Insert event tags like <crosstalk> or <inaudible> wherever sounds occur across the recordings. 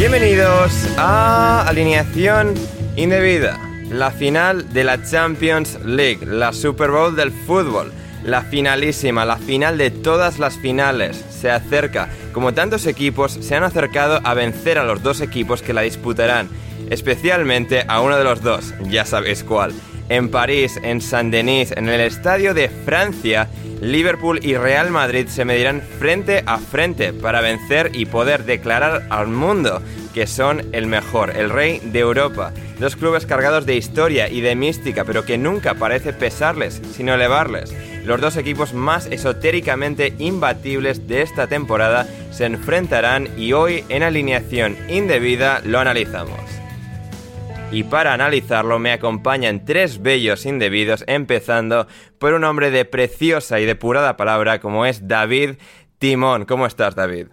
Bienvenidos a Alineación Indebida, la final de la Champions League, la Super Bowl del fútbol, la finalísima, la final de todas las finales. Se acerca, como tantos equipos se han acercado a vencer a los dos equipos que la disputarán, especialmente a uno de los dos, ya sabéis cuál. En París, en Saint-Denis, en el estadio de Francia, Liverpool y Real Madrid se medirán frente a frente para vencer y poder declarar al mundo que son el mejor, el rey de Europa. Dos clubes cargados de historia y de mística, pero que nunca parece pesarles, sino elevarles. Los dos equipos más esotéricamente imbatibles de esta temporada se enfrentarán y hoy en alineación indebida lo analizamos. Y para analizarlo me acompañan tres bellos indebidos, empezando por un hombre de preciosa y depurada palabra como es David Timón. ¿Cómo estás, David?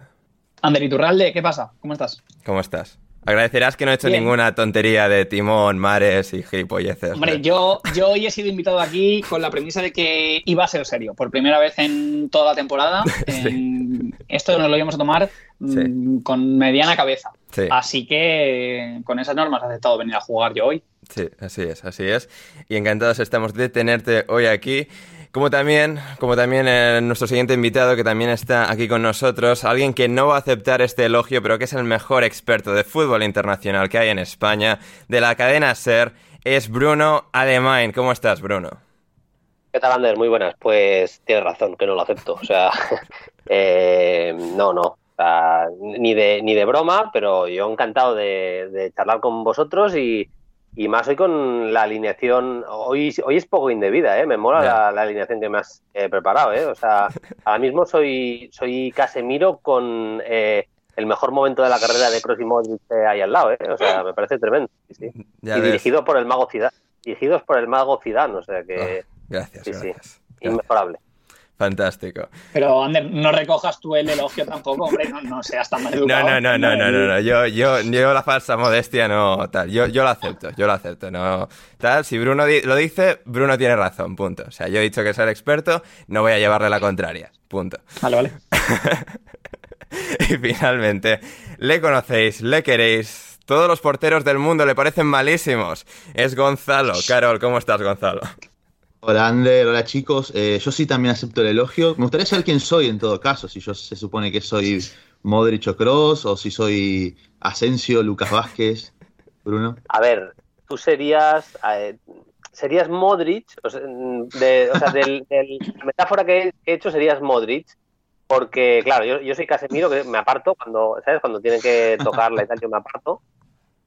Ander Iturralde, ¿qué pasa? ¿Cómo estás? ¿Cómo estás? Agradecerás que no he hecho Bien. ninguna tontería de timón, mares y gilipolleces. Hombre, yo, yo hoy he sido invitado aquí con la premisa de que iba a ser serio, por primera vez en toda la temporada. <laughs> En- Esto nos lo íbamos a tomar mm, con mediana cabeza. Sí. Así que con esas normas he aceptado venir a jugar yo hoy. Sí, así es, así es. Y encantados estamos de tenerte hoy aquí. Como también, como también eh, nuestro siguiente invitado que también está aquí con nosotros, alguien que no va a aceptar este elogio, pero que es el mejor experto de fútbol internacional que hay en España, de la cadena SER, es Bruno Alemán. ¿Cómo estás, Bruno? ¿Qué tal, Ander? Muy buenas. Pues tienes razón, que no lo acepto. O sea, <laughs> eh, no, no. Sea, ni de, ni de broma, pero yo encantado de, de charlar con vosotros y, y más hoy con la alineación. Hoy, hoy es poco indebida, ¿eh? Me mola la, la alineación que me has eh, preparado, ¿eh? O sea, <laughs> ahora mismo soy, soy Casemiro con eh, el mejor momento de la carrera de Modric eh, ahí al lado, ¿eh? O sea, me parece tremendo. sí, sí. Ya y ves. dirigido por el mago Zidane. Dirigidos por el mago Zidane, o sea que... Ah, gracias, sí, sí. gracias. Inmejorable. Fantástico. Pero, Ander, no recojas tú el elogio tampoco, hombre, no, no seas tan No, maleducado. no, no, no, no, no, no. Yo, yo, yo la falsa modestia no, tal. Yo, yo lo acepto, yo lo acepto, no. Tal, si Bruno di- lo dice, Bruno tiene razón, punto. O sea, yo he dicho que es el experto, no voy a llevarle la contraria, punto. Vale, vale. <laughs> Y finalmente, le conocéis, le queréis, todos los porteros del mundo le parecen malísimos. Es Gonzalo. Carol, ¿cómo estás, Gonzalo? Hola Ander, hola chicos. Eh, yo sí también acepto el elogio. Me gustaría saber quién soy en todo caso, si yo se supone que soy Modric o Kroos, o si soy Asensio, Lucas Vázquez, Bruno. A ver, tú serías eh, serías Modric, o sea, de, o sea, del, del- la metáfora que he hecho serías Modric, Porque, claro, yo, yo soy Casemiro, que me aparto cuando, ¿sabes? Cuando tienen que tocarla y tal, yo me aparto.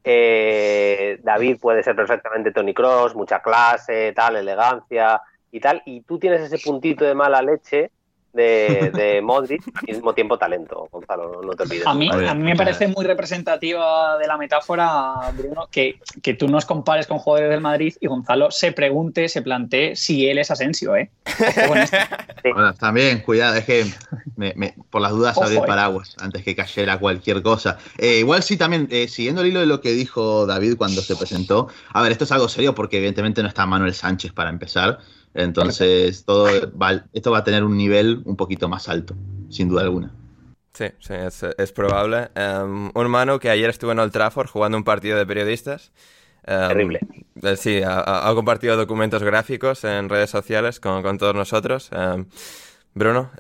Eh, David puede ser perfectamente Tony Cross, mucha clase, tal, elegancia y tal. Y tú tienes ese puntito de mala leche de, de Modric, al mismo tiempo talento, Gonzalo, no te olvides. A mí, a mí me parece muy representativa de la metáfora, Bruno, que, que tú nos compares con jugadores del Madrid y Gonzalo se pregunte, se plantee si él es Asensio, ¿eh? Bueno, también, cuidado, es que me- me- por las dudas el eh. paraguas antes que cayera cualquier cosa. Eh, igual sí, también, eh, siguiendo el hilo de lo que dijo David cuando se presentó, a ver, esto es algo serio porque evidentemente no está Manuel Sánchez para empezar, entonces todo va- esto va a tener un nivel un poquito más alto, sin duda alguna. Sí, sí, es, es probable. Em, un Manu que ayer estuvo en Old Trafford jugando un partido de periodistas. Em, Terrible. eh, sí, ha, ha- compartido documentos gráficos en redes sociales con, con todos nosotros. Em, Bruno,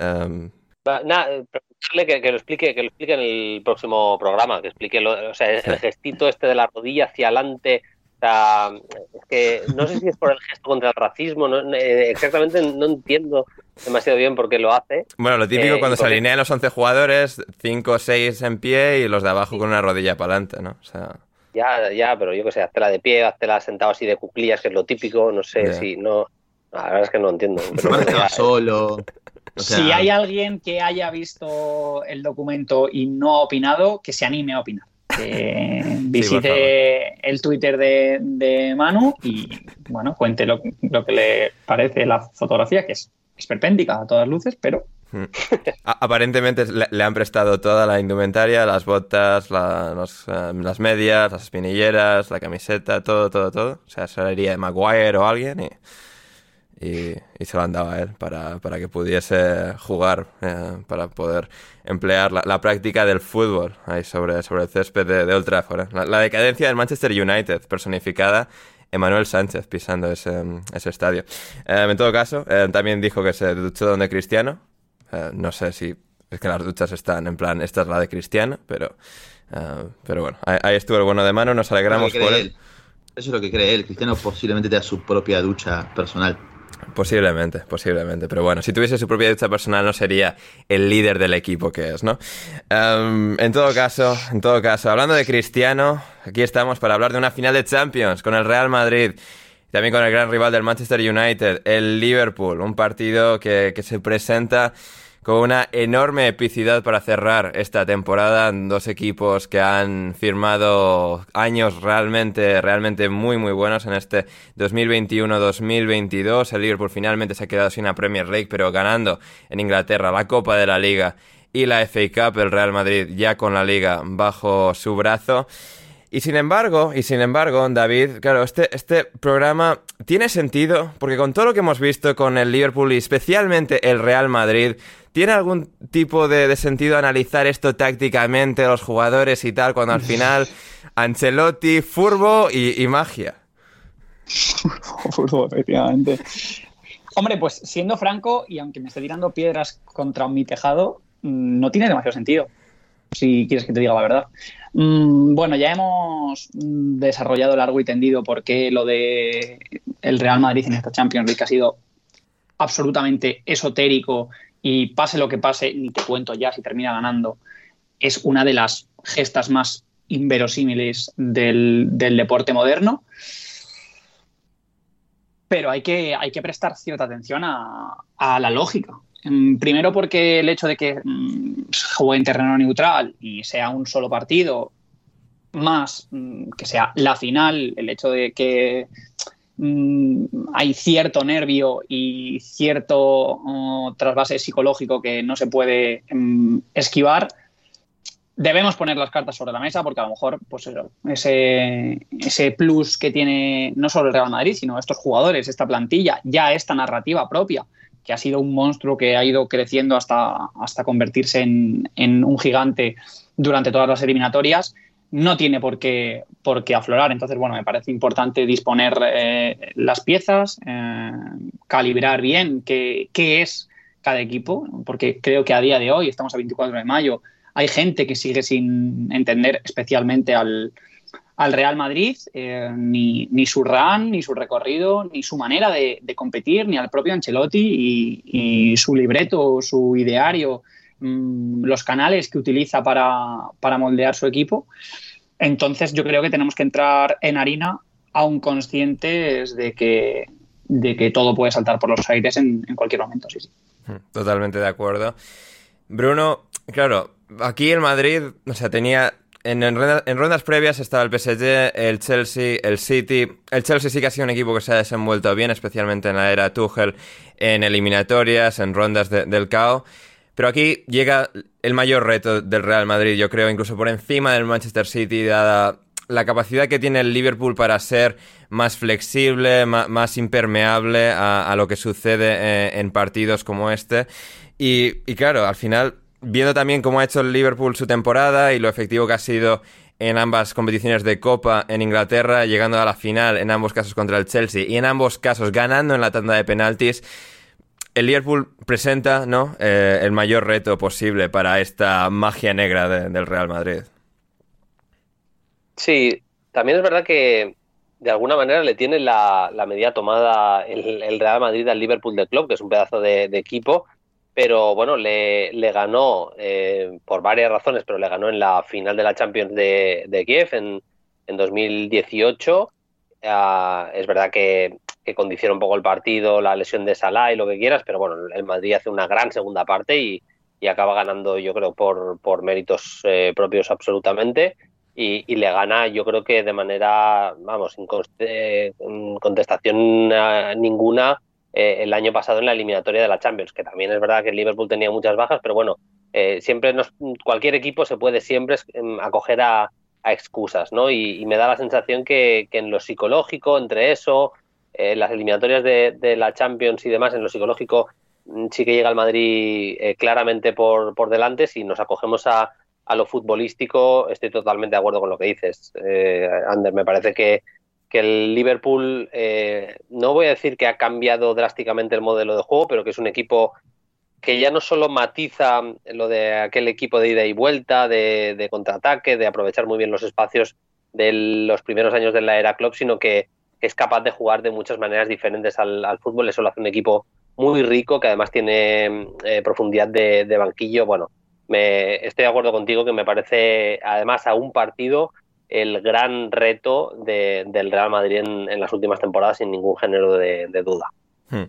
Nada, preguntarle que, que lo explique, que lo explique en el próximo programa, que explique lo- o sea, el gestito este de la rodilla hacia adelante. O sea, es que no sé si es por el gesto contra el racismo, no- eh, exactamente no entiendo demasiado bien por qué lo hace. bueno, lo típico Eh, cuando se alinean los 11 jugadores, 5 o 6 en pie y los de abajo con una rodilla para adelante, ¿no? O sea, Ya, ya, pero yo que sé, hazla de pie, hazla sentado así de cuclillas, que es lo típico, no sé si no. La verdad es que no entiendo. <laughs> Pero ya, <laughs> solo. o sea, si hay alguien que haya visto el documento y no ha opinado, que se anime a opinar. <laughs> Que visite el Twitter de, de Manu y bueno, cuente lo, lo que le parece la fotografía, que es esperpéntica a todas luces, pero a- aparentemente le, le han prestado toda la indumentaria, las botas, la- los, em, las medias, las espinilleras, la camiseta, todo, todo, todo. O sea, se la iría de Maguire o alguien y, y, y se lo han dado a él para, para que pudiese jugar, eh, para poder emplear la, la práctica del fútbol ahí sobre, sobre el césped de, de Old Trafford. ¿eh? La, la decadencia del Manchester United, personificada Emanuel Sánchez pisando ese, ese estadio. Eh, en todo caso, también dijo que se duchó donde Cristiano. No sé si es que las duchas están en plan, esta es la de Cristiano, pero, pero bueno, ahí, ahí estuvo el bueno de mano, nos alegramos por él. él. Eso es lo que cree él. Cristiano posiblemente tenga su propia ducha personal. Posiblemente, posiblemente. Pero bueno, si tuviese su propia ducha personal no sería el líder del equipo que es, ¿no? Em, en todo caso, en todo caso, hablando de Cristiano, aquí estamos para hablar de una final de Champions con el Real Madrid. También con el gran rival del Manchester United, el Liverpool. Un partido que, que se presenta con una enorme epicidad para cerrar esta temporada. Dos equipos que han firmado años realmente, realmente muy, muy buenos en este 2021-2022. El Liverpool finalmente se ha quedado sin la Premier League, pero ganando en Inglaterra la Copa de la Liga y la FA Cup. El Real Madrid ya con la Liga bajo su brazo. Y sin embargo, y sin embargo, David, claro, este, este programa tiene sentido porque con todo lo que hemos visto con el Liverpool y especialmente el Real Madrid, ¿tiene algún tipo de, de sentido analizar esto tácticamente, los jugadores y tal, cuando al final <laughs> Ancelotti, furbo y, y magia? <laughs> Fútbol, efectivamente. Hombre, pues siendo franco, y aunque me esté tirando piedras contra mi tejado, mm, no tiene demasiado sentido, si quieres que te diga la verdad. Mm, Bueno, ya hemos desarrollado largo y tendido por qué lo de el Real Madrid en esta Champions League ha sido absolutamente esotérico y pase lo que pase, ni te cuento ya si termina ganando, es una de las gestas más inverosímiles del, del deporte moderno pero hay que, hay que prestar cierta atención a, a la lógica. Mm, Primero porque el hecho de que mm, juegue en terreno neutral y sea un solo partido, más mm, que sea la final, el hecho de que hay cierto nervio y cierto trasvase psicológico que no se puede esquivar, debemos poner las cartas sobre la mesa porque a lo mejor pues ese, ese plus que tiene no solo el Real Madrid, sino estos jugadores, esta plantilla, ya esta narrativa propia, que ha sido un monstruo que ha ido creciendo hasta, hasta convertirse en, en un gigante durante todas las eliminatorias, no tiene por qué, por qué aflorar. Entonces, bueno, me parece importante disponer eh, las piezas, eh, calibrar bien qué, qué es cada equipo, porque creo que a día de hoy, estamos a 24 de mayo, hay gente que sigue sin entender especialmente al, al Real Madrid, eh, ni, ni, su run, ni su recorrido, ni su manera de, competir, ni al propio Ancelotti y, su libreto, su ideario mm, los canales que utiliza para, moldear su equipo. Entonces yo creo que tenemos que entrar en harina aún conscientes de que, de que todo puede saltar por los aires en, en cualquier momento. Sí, sí. Hmm, totalmente de acuerdo. Bruno, claro, aquí el Madrid, o sea, tenía en, rondas previas estaba el PSG, el Chelsea, el City. El Chelsea sí que ha sido un equipo que se ha desenvuelto bien, especialmente en la era Tuchel, en eliminatorias, en rondas del KO. Pero aquí llega el mayor reto del Real Madrid, yo creo, incluso por encima del Manchester City, dada la capacidad que tiene el Liverpool para ser más flexible, más, impermeable a, lo que sucede eh, en partidos como este. Y claro, al final viendo también cómo ha hecho el Liverpool su temporada y lo efectivo que ha sido en ambas competiciones de Copa en Inglaterra, llegando a la final en ambos casos contra el Chelsea y en ambos casos ganando en la tanda de penaltis, el Liverpool presenta ¿no? Eh, el mayor reto posible para esta magia negra del Real Madrid. Sí, también es verdad que de alguna manera le tiene la, medida tomada el, Real Madrid al Liverpool del club, que es un pedazo de equipo pero bueno, le, ganó eh, por varias razones, pero le ganó en la final de la Champions de, Kiev en, en 2018. Ah, es verdad que, que, condiciona un poco el partido, la lesión de Salah y lo que quieras, pero bueno, el Madrid hace una gran segunda parte y, acaba ganando, yo creo, por, méritos eh, propios absolutamente. Y, y, le gana, yo creo que de manera, vamos, sin contestación ninguna, eh, el año pasado en la eliminatoria de la Champions, que también es verdad que el Liverpool tenía muchas bajas, pero bueno, eh, siempre nos, cualquier equipo se puede siempre em, acoger a, excusas, ¿no? Y, me da la sensación que, en lo psicológico, entre eso, eh, las eliminatorias de, la Champions y demás, en lo psicológico mm, sí que llega el Madrid claramente por, por delante. Si nos acogemos a, a lo futbolístico, estoy totalmente de acuerdo con lo que dices, Ander. Me parece que, que el Liverpool, eh, no voy a decir que ha cambiado drásticamente el modelo de juego, pero que es un equipo que ya no solo matiza lo de aquel equipo de ida y vuelta, de, contraataque, de aprovechar muy bien los espacios de los primeros años de la era club, sino que es capaz de jugar de muchas maneras diferentes al, fútbol. Eso lo hace un equipo muy rico, que además tiene eh, profundidad de, de, banquillo. Bueno, me, estoy de acuerdo contigo que me parece, además, a un partido el gran reto del Real Madrid en, las últimas temporadas sin ningún género de, duda. Hmm.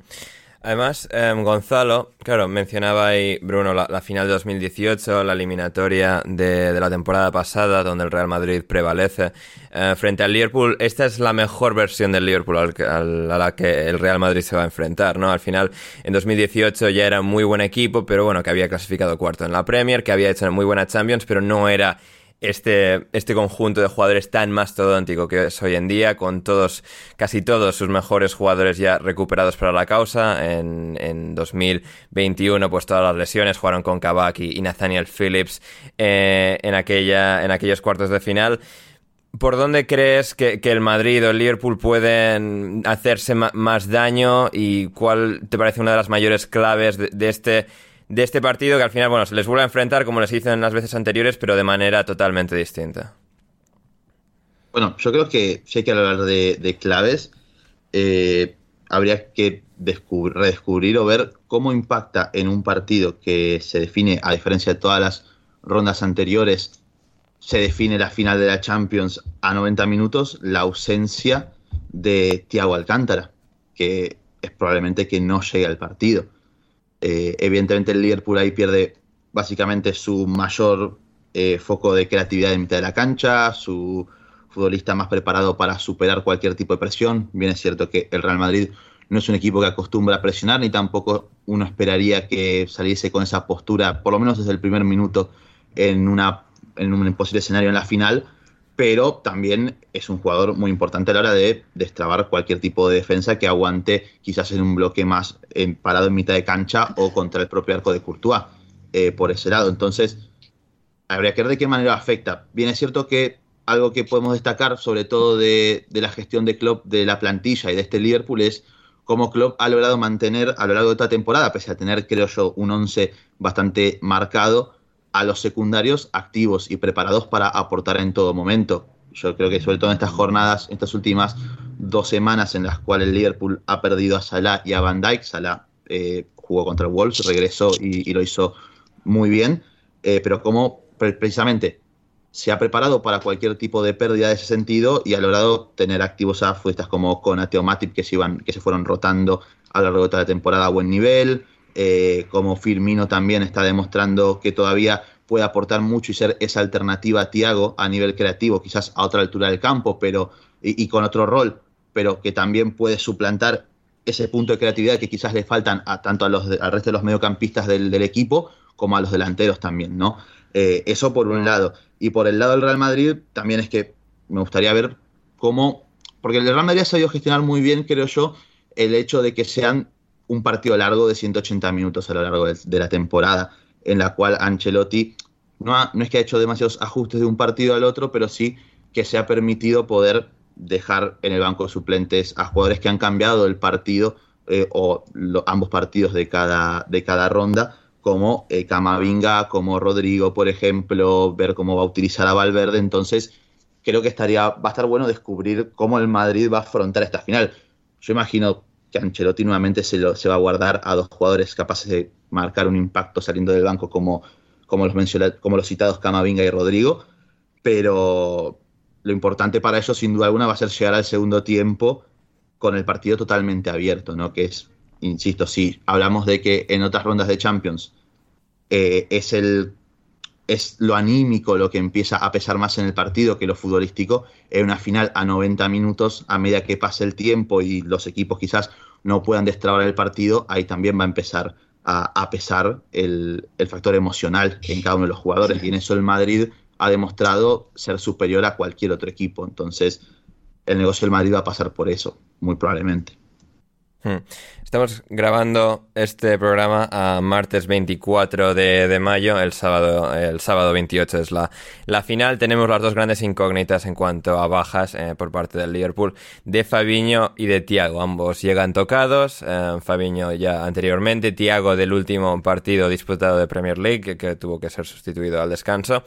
Además, em, Gonzalo, claro, mencionaba ahí Bruno la, final de 2018, la eliminatoria de, la temporada pasada, donde el Real Madrid prevalece eh, frente al Liverpool. Esta es la mejor versión del Liverpool a la que el Real Madrid se va a enfrentar, ¿no? Al final, en 2018 ya era muy buen equipo, pero bueno, que había clasificado cuarto en la Premier, que había hecho muy buena Champions, pero no era este, este conjunto de jugadores tan mastodóntico que es hoy en día, con todos, casi todos sus mejores jugadores ya recuperados para la causa. En, en 2021, pues todas las lesiones jugaron con Kabak y, Nathaniel Phillips eh, en, aquella, en aquellos cuartos de final. ¿Por dónde crees que, el Madrid o el Liverpool pueden hacerse más daño y cuál te parece una de las mayores claves de este de este partido que al final, bueno, se les vuelve a enfrentar como les hizo en las veces anteriores, pero de manera totalmente distinta. Bueno, yo creo que si hay que hablar de, claves, eh, habría que redescubrir o ver cómo impacta en un partido que se define, a diferencia de todas las rondas anteriores, se define la final de la Champions a 90 minutos, la ausencia de Thiago Alcántara, que es probablemente que no llegue al partido. Eh, evidentemente el Liverpool ahí pierde básicamente su mayor eh, foco de creatividad en mitad de la cancha, su futbolista más preparado para superar cualquier tipo de presión. Bien es cierto que el Real Madrid no es un equipo que acostumbra a presionar, ni tampoco uno esperaría que saliese con esa postura, por lo menos desde el primer minuto, en, una, un posible escenario en la final pero también es un jugador muy importante a la hora de destrabar cualquier tipo de defensa que aguante quizás en un bloque más eh, parado en mitad de cancha o contra el propio arco de Courtois eh, por ese lado. Entonces, habría que ver de qué manera afecta. Bien es cierto que algo que podemos destacar, sobre todo de, la gestión de Klopp de la plantilla y de este Liverpool, es cómo Klopp ha logrado mantener a lo largo de esta temporada, pese a tener, creo yo, un 11 bastante marcado, a los secundarios activos y preparados para aportar en todo momento. Yo creo que sobre todo en estas jornadas, estas últimas dos semanas en las cuales Liverpool ha perdido a Salah y a Van Dijk, Salah eh, jugó contra el Wolves, regresó y, lo hizo muy bien, eh, pero como precisamente se ha preparado para cualquier tipo de pérdida de ese sentido y ha logrado tener activos a futbolistas como Konate o Matip que se, iban, que se fueron rotando a lo largo de toda la temporada a buen nivel, eh, como Firmino también está demostrando que todavía puede aportar mucho y ser esa alternativa a Tiago a nivel creativo, quizás a otra altura del campo, pero y, con otro rol, pero que también puede suplantar ese punto de creatividad que quizás le faltan a, tanto a los al resto de los mediocampistas del, equipo como a los delanteros también, ¿no? Eh, eso por un lado. Y por el lado del Real Madrid también es que me gustaría ver cómo, porque el Real Madrid ha sabido gestionar muy bien, creo yo, el hecho de que sean un partido largo de 180 minutos a lo largo de, la temporada, en la cual Ancelotti no, no es que ha hecho demasiados ajustes de un partido al otro, pero sí que se ha permitido poder dejar en el banco de suplentes a jugadores que han cambiado el partido eh, o ambos partidos de cada, de cada ronda, como eh, Camavinga, como Rodrigo, por ejemplo, ver cómo va a utilizar a Valverde. Entonces, creo que estaría, va a estar bueno descubrir cómo el Madrid va a afrontar esta final. Yo imagino que Ancelotti nuevamente se, va a guardar a dos jugadores capaces de marcar un impacto saliendo del banco como, como, los, como los citados Camavinga y Rodrigo, pero, lo importante para eso, sin duda alguna, va a ser llegar al segundo tiempo con el partido totalmente abierto, ¿no? Que es, insisto, si hablamos de que en otras rondas de Champions eh, es el es lo anímico lo que empieza a pesar más en el partido que lo futbolístico. En una final a 90 minutos, a medida que pase el tiempo y los equipos quizás no puedan destrabar el partido, ahí también va a empezar a, pesar el, el, factor emocional en cada uno de los jugadores. Y en eso el Madrid ha demostrado ser superior a cualquier otro equipo. Entonces, el negocio del Madrid va a pasar por eso, muy probablemente. Hmm. Estamos grabando este programa a martes 24 de, mayo, el sábado, el sábado 28 es la, la final. Tenemos las dos grandes incógnitas en cuanto a bajas eh, por parte del Liverpool, de Fabiño y de Tiago. Ambos llegan tocados, eh, Fabiño ya anteriormente, Tiago del último partido disputado de Premier League, que tuvo que ser sustituido al descanso.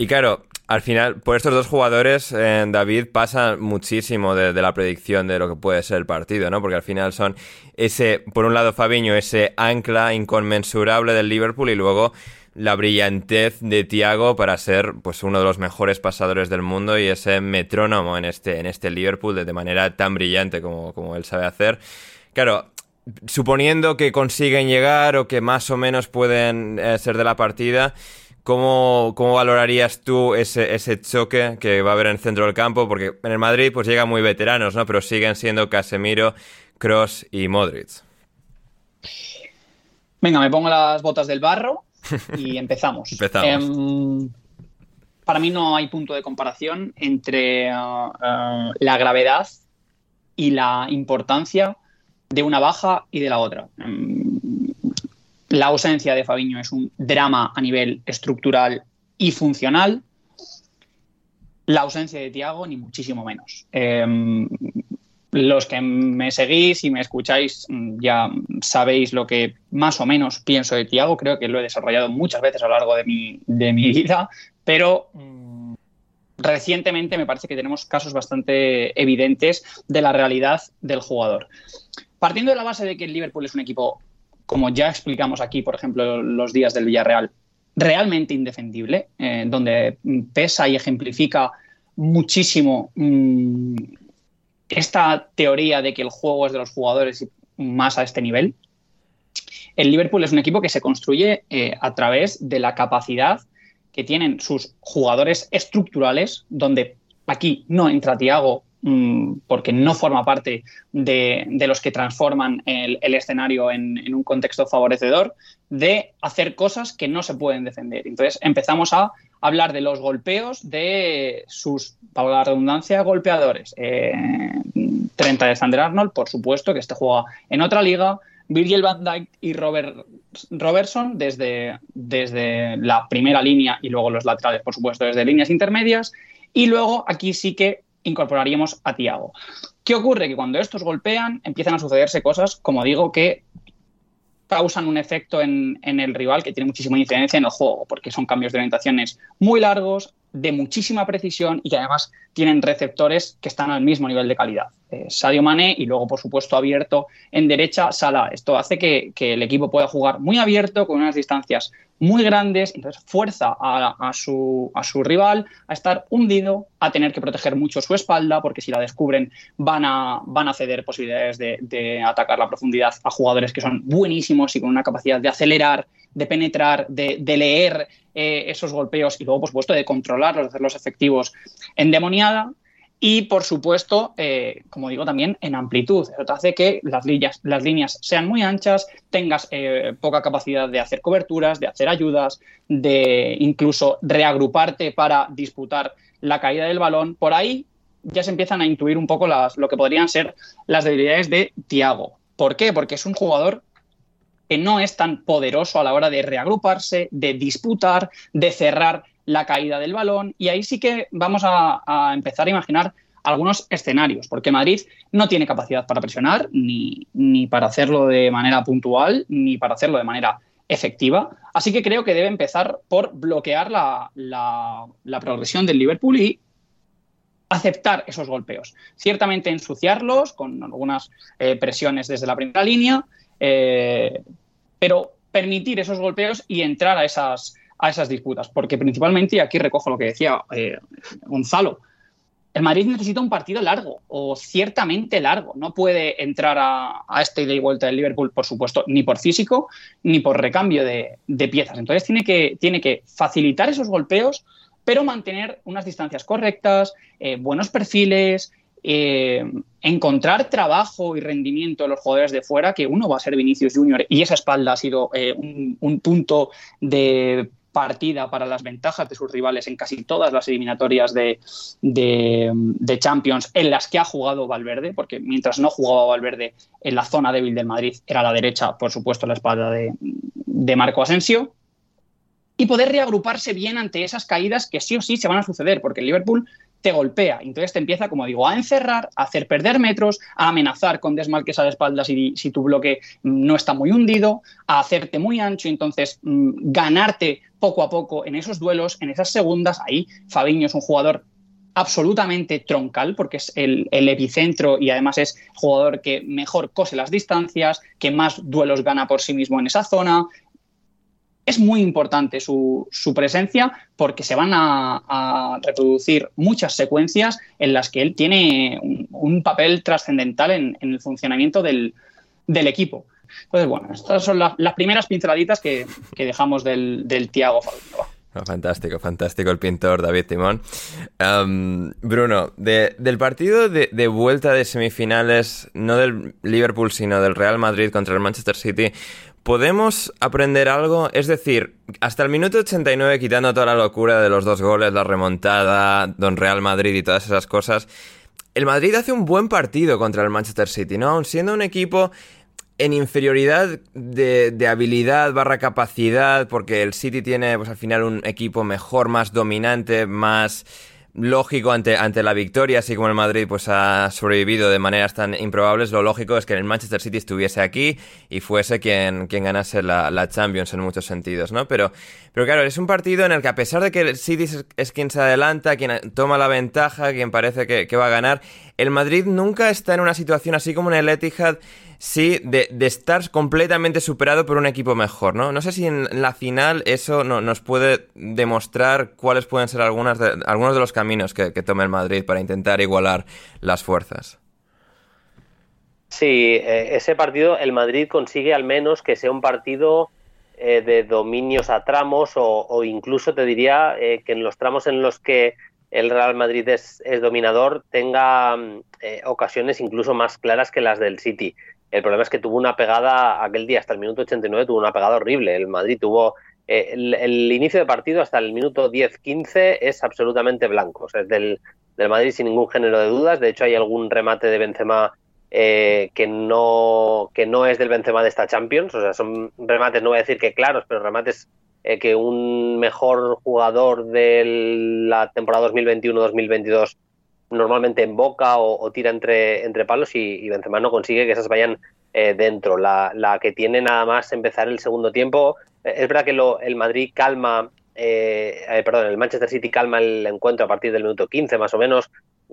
Y claro, al final, por estos dos jugadores, eh, David pasa muchísimo de, la predicción de lo que puede ser el partido, ¿no? Porque al final son ese, por un lado, Fabiño, ese ancla inconmensurable del Liverpool y luego la brillantez de Thiago para ser pues uno de los mejores pasadores del mundo y ese metrónomo en este, en este Liverpool de, manera tan brillante como, como él sabe hacer. Claro, suponiendo que consiguen llegar o que más o menos pueden eh, ser de la partida, ¿Cómo, valorarías tú ese, ese, choque que va a haber en el centro del campo? Porque en el Madrid pues llegan muy veteranos, ¿no? Pero siguen siendo Casemiro, Cross y Modric. Venga, me pongo las botas del barro y <laughs> empezamos. empezamos. Em, para mí no hay punto de comparación entre uh, uh, la gravedad y la importancia de una baja y de la otra. Em, la ausencia de Fabiño es un drama a nivel estructural y funcional. La ausencia de Tiago, ni muchísimo menos. Em, los que me seguís y me escucháis mm, ya sabéis lo que más o menos pienso de Tiago. Creo que lo he desarrollado muchas veces a lo largo de mi, <laughs> vida, pero mm, recientemente me parece que tenemos casos bastante evidentes de la realidad del jugador. Partiendo de la base de que el Liverpool es un equipo como ya explicamos aquí, por ejemplo, los días del Villarreal, realmente indefendible, eh, donde pesa y ejemplifica muchísimo mm, esta teoría de que el juego es de los jugadores y más a este nivel. El Liverpool es un equipo que se construye eh, a través de la capacidad que tienen sus jugadores estructurales, donde aquí no entra Tiago porque no forma parte de, los que transforman el, escenario en, un contexto favorecedor, de hacer cosas que no se pueden defender. Entonces empezamos a hablar de los golpeos de sus, para la redundancia, golpeadores. 30 eh, de Sander Arnold, por supuesto, que este juega en otra liga. Virgil van Dijk y Robert, Robertson desde, desde la primera línea y luego los laterales, por supuesto, desde líneas intermedias. Y luego aquí sí que incorporaríamos a Tiago. ¿Qué ocurre? Que cuando estos golpean empiezan a sucederse cosas, como digo, que causan un efecto en, el rival que tiene muchísima incidencia en el juego, porque son cambios de orientaciones muy largos, de muchísima precisión y que además tienen receptores que están al mismo nivel de calidad. Eh, Sadio Mané y luego, por supuesto, abierto en derecha Salah. Esto hace que, el equipo pueda jugar muy abierto, con unas distancias muy grandes, entonces fuerza a, su, a, su, rival a estar hundido, a tener que proteger mucho su espalda, porque si la descubren van a, van a ceder posibilidades de, atacar la profundidad a jugadores que son buenísimos y con una capacidad de acelerar, de penetrar, de, leer eh, esos golpeos y luego, por supuesto, de controlarlos, de hacerlos efectivos endemoniada y, por supuesto, eh, como digo, también en amplitud. Eso te hace que las líneas, sean muy anchas, tengas eh, poca capacidad de hacer coberturas, de hacer ayudas, de incluso reagruparte para disputar la caída del balón. Por ahí ya se empiezan a intuir un poco las, lo que podrían ser las debilidades de Tiago. ¿Por qué? Porque es un jugador que no es tan poderoso a la hora de reagruparse, de disputar, de cerrar la caída del balón y ahí sí que vamos a, empezar a imaginar algunos escenarios, porque Madrid no tiene capacidad para presionar, ni, ni, para hacerlo de manera puntual, ni para hacerlo de manera efectiva. Así que creo que debe empezar por bloquear la, la, progresión del Liverpool y aceptar esos golpeos. Ciertamente ensuciarlos con algunas eh, presiones desde la primera línea, eh, pero permitir esos golpeos y entrar a esas, a esas disputas. Porque principalmente, y aquí recojo lo que decía eh, Gonzalo, el Madrid necesita un partido largo o ciertamente largo. No puede entrar a, este ida y vuelta del Liverpool, por supuesto, ni por físico ni por recambio de, piezas. Entonces tiene que, tiene que facilitar esos golpeos, pero mantener unas distancias correctas, eh, buenos perfiles, eh, encontrar trabajo y rendimiento de los jugadores de fuera, que uno va a ser Vinicius Junior y esa espalda ha sido un, punto de partida para las ventajas de sus rivales en casi todas las eliminatorias de, de, Champions en las que ha jugado Valverde, porque mientras no jugaba Valverde en la zona débil del Madrid era la derecha, por supuesto, la espalda de, de Marco Asensio, y poder reagruparse bien ante esas caídas que sí o sí se van a suceder, porque el Liverpool te golpea. Entonces te empieza, como digo, a encerrar, a hacer perder metros, a amenazar con desmalques a la espalda si, si tu bloque no está muy hundido, a hacerte muy ancho y entonces mm, ganarte poco a poco en esos duelos, en esas segundas. Ahí Fabiño es un jugador absolutamente troncal porque es el, el, epicentro y además es jugador que mejor cose las distancias, que más duelos gana por sí mismo en esa zona, es muy importante su, presencia porque se van a, reproducir muchas secuencias en las que él tiene un, papel trascendental en, el funcionamiento del, equipo. Entonces, bueno, estas son las primeras pinceladitas que, dejamos del, del Tiago fantástico, fantástico el pintor David Timón. Bruno, del partido de, de, vuelta de semifinales, no del Liverpool, sino del Real Madrid contra el Manchester City, ¿Podemos aprender algo? Es decir, hasta el minuto 89, quitando toda la locura de los dos goles, la remontada, Don Real Madrid y todas esas cosas, el Madrid hace un buen partido contra el Manchester City, ¿no? Siendo un equipo en inferioridad de, de, habilidad barra capacidad, porque el City tiene pues al final un equipo mejor, más dominante, más lógico ante, ante la victoria, así como el Madrid pues ha sobrevivido de maneras tan improbables, lo lógico es que el Manchester City estuviese aquí y fuese quien, quien ganase la, la Champions en muchos sentidos, ¿no? Pero, pero claro, es un partido en el que a pesar de que el City es, quien se adelanta, quien toma la ventaja, quien parece que, que va a ganar, el Madrid nunca está en una situación así como en el Etihad sí de, estar completamente superado por un equipo mejor, ¿no? No sé si en la final eso nos puede demostrar cuáles pueden ser algunas de, algunos de los caminos que, tome el Madrid para intentar igualar las fuerzas. Sí, eh, ese partido el Madrid consigue al menos que sea un partido eh, de dominios a tramos o, incluso te diría eh, que en los tramos en los que el Real Madrid es, dominador tenga mm, ocasiones incluso más claras que las del City. El problema es que tuvo una pegada aquel día, hasta el minuto 89, tuvo una pegada horrible. El Madrid tuvo. Eh, el, inicio de partido hasta el minuto 10-15 es absolutamente blanco. O sea, es del, Madrid sin ningún género de dudas. De hecho, hay algún remate de Benzema eh, que, no, que no es del Benzema de esta Champions. O sea, son remates, no voy a decir que claros, pero remates eh, que un mejor jugador de la temporada 2021-2022 normalmente en boca o, tira entre, entre palos y, Benzema no consigue que esas vayan eh, dentro. La, la, que tiene nada más empezar el segundo tiempo, eh, es verdad que lo, el Madrid calma, eh, perdón, el Manchester City calma el encuentro a partir del minuto 15 más o menos,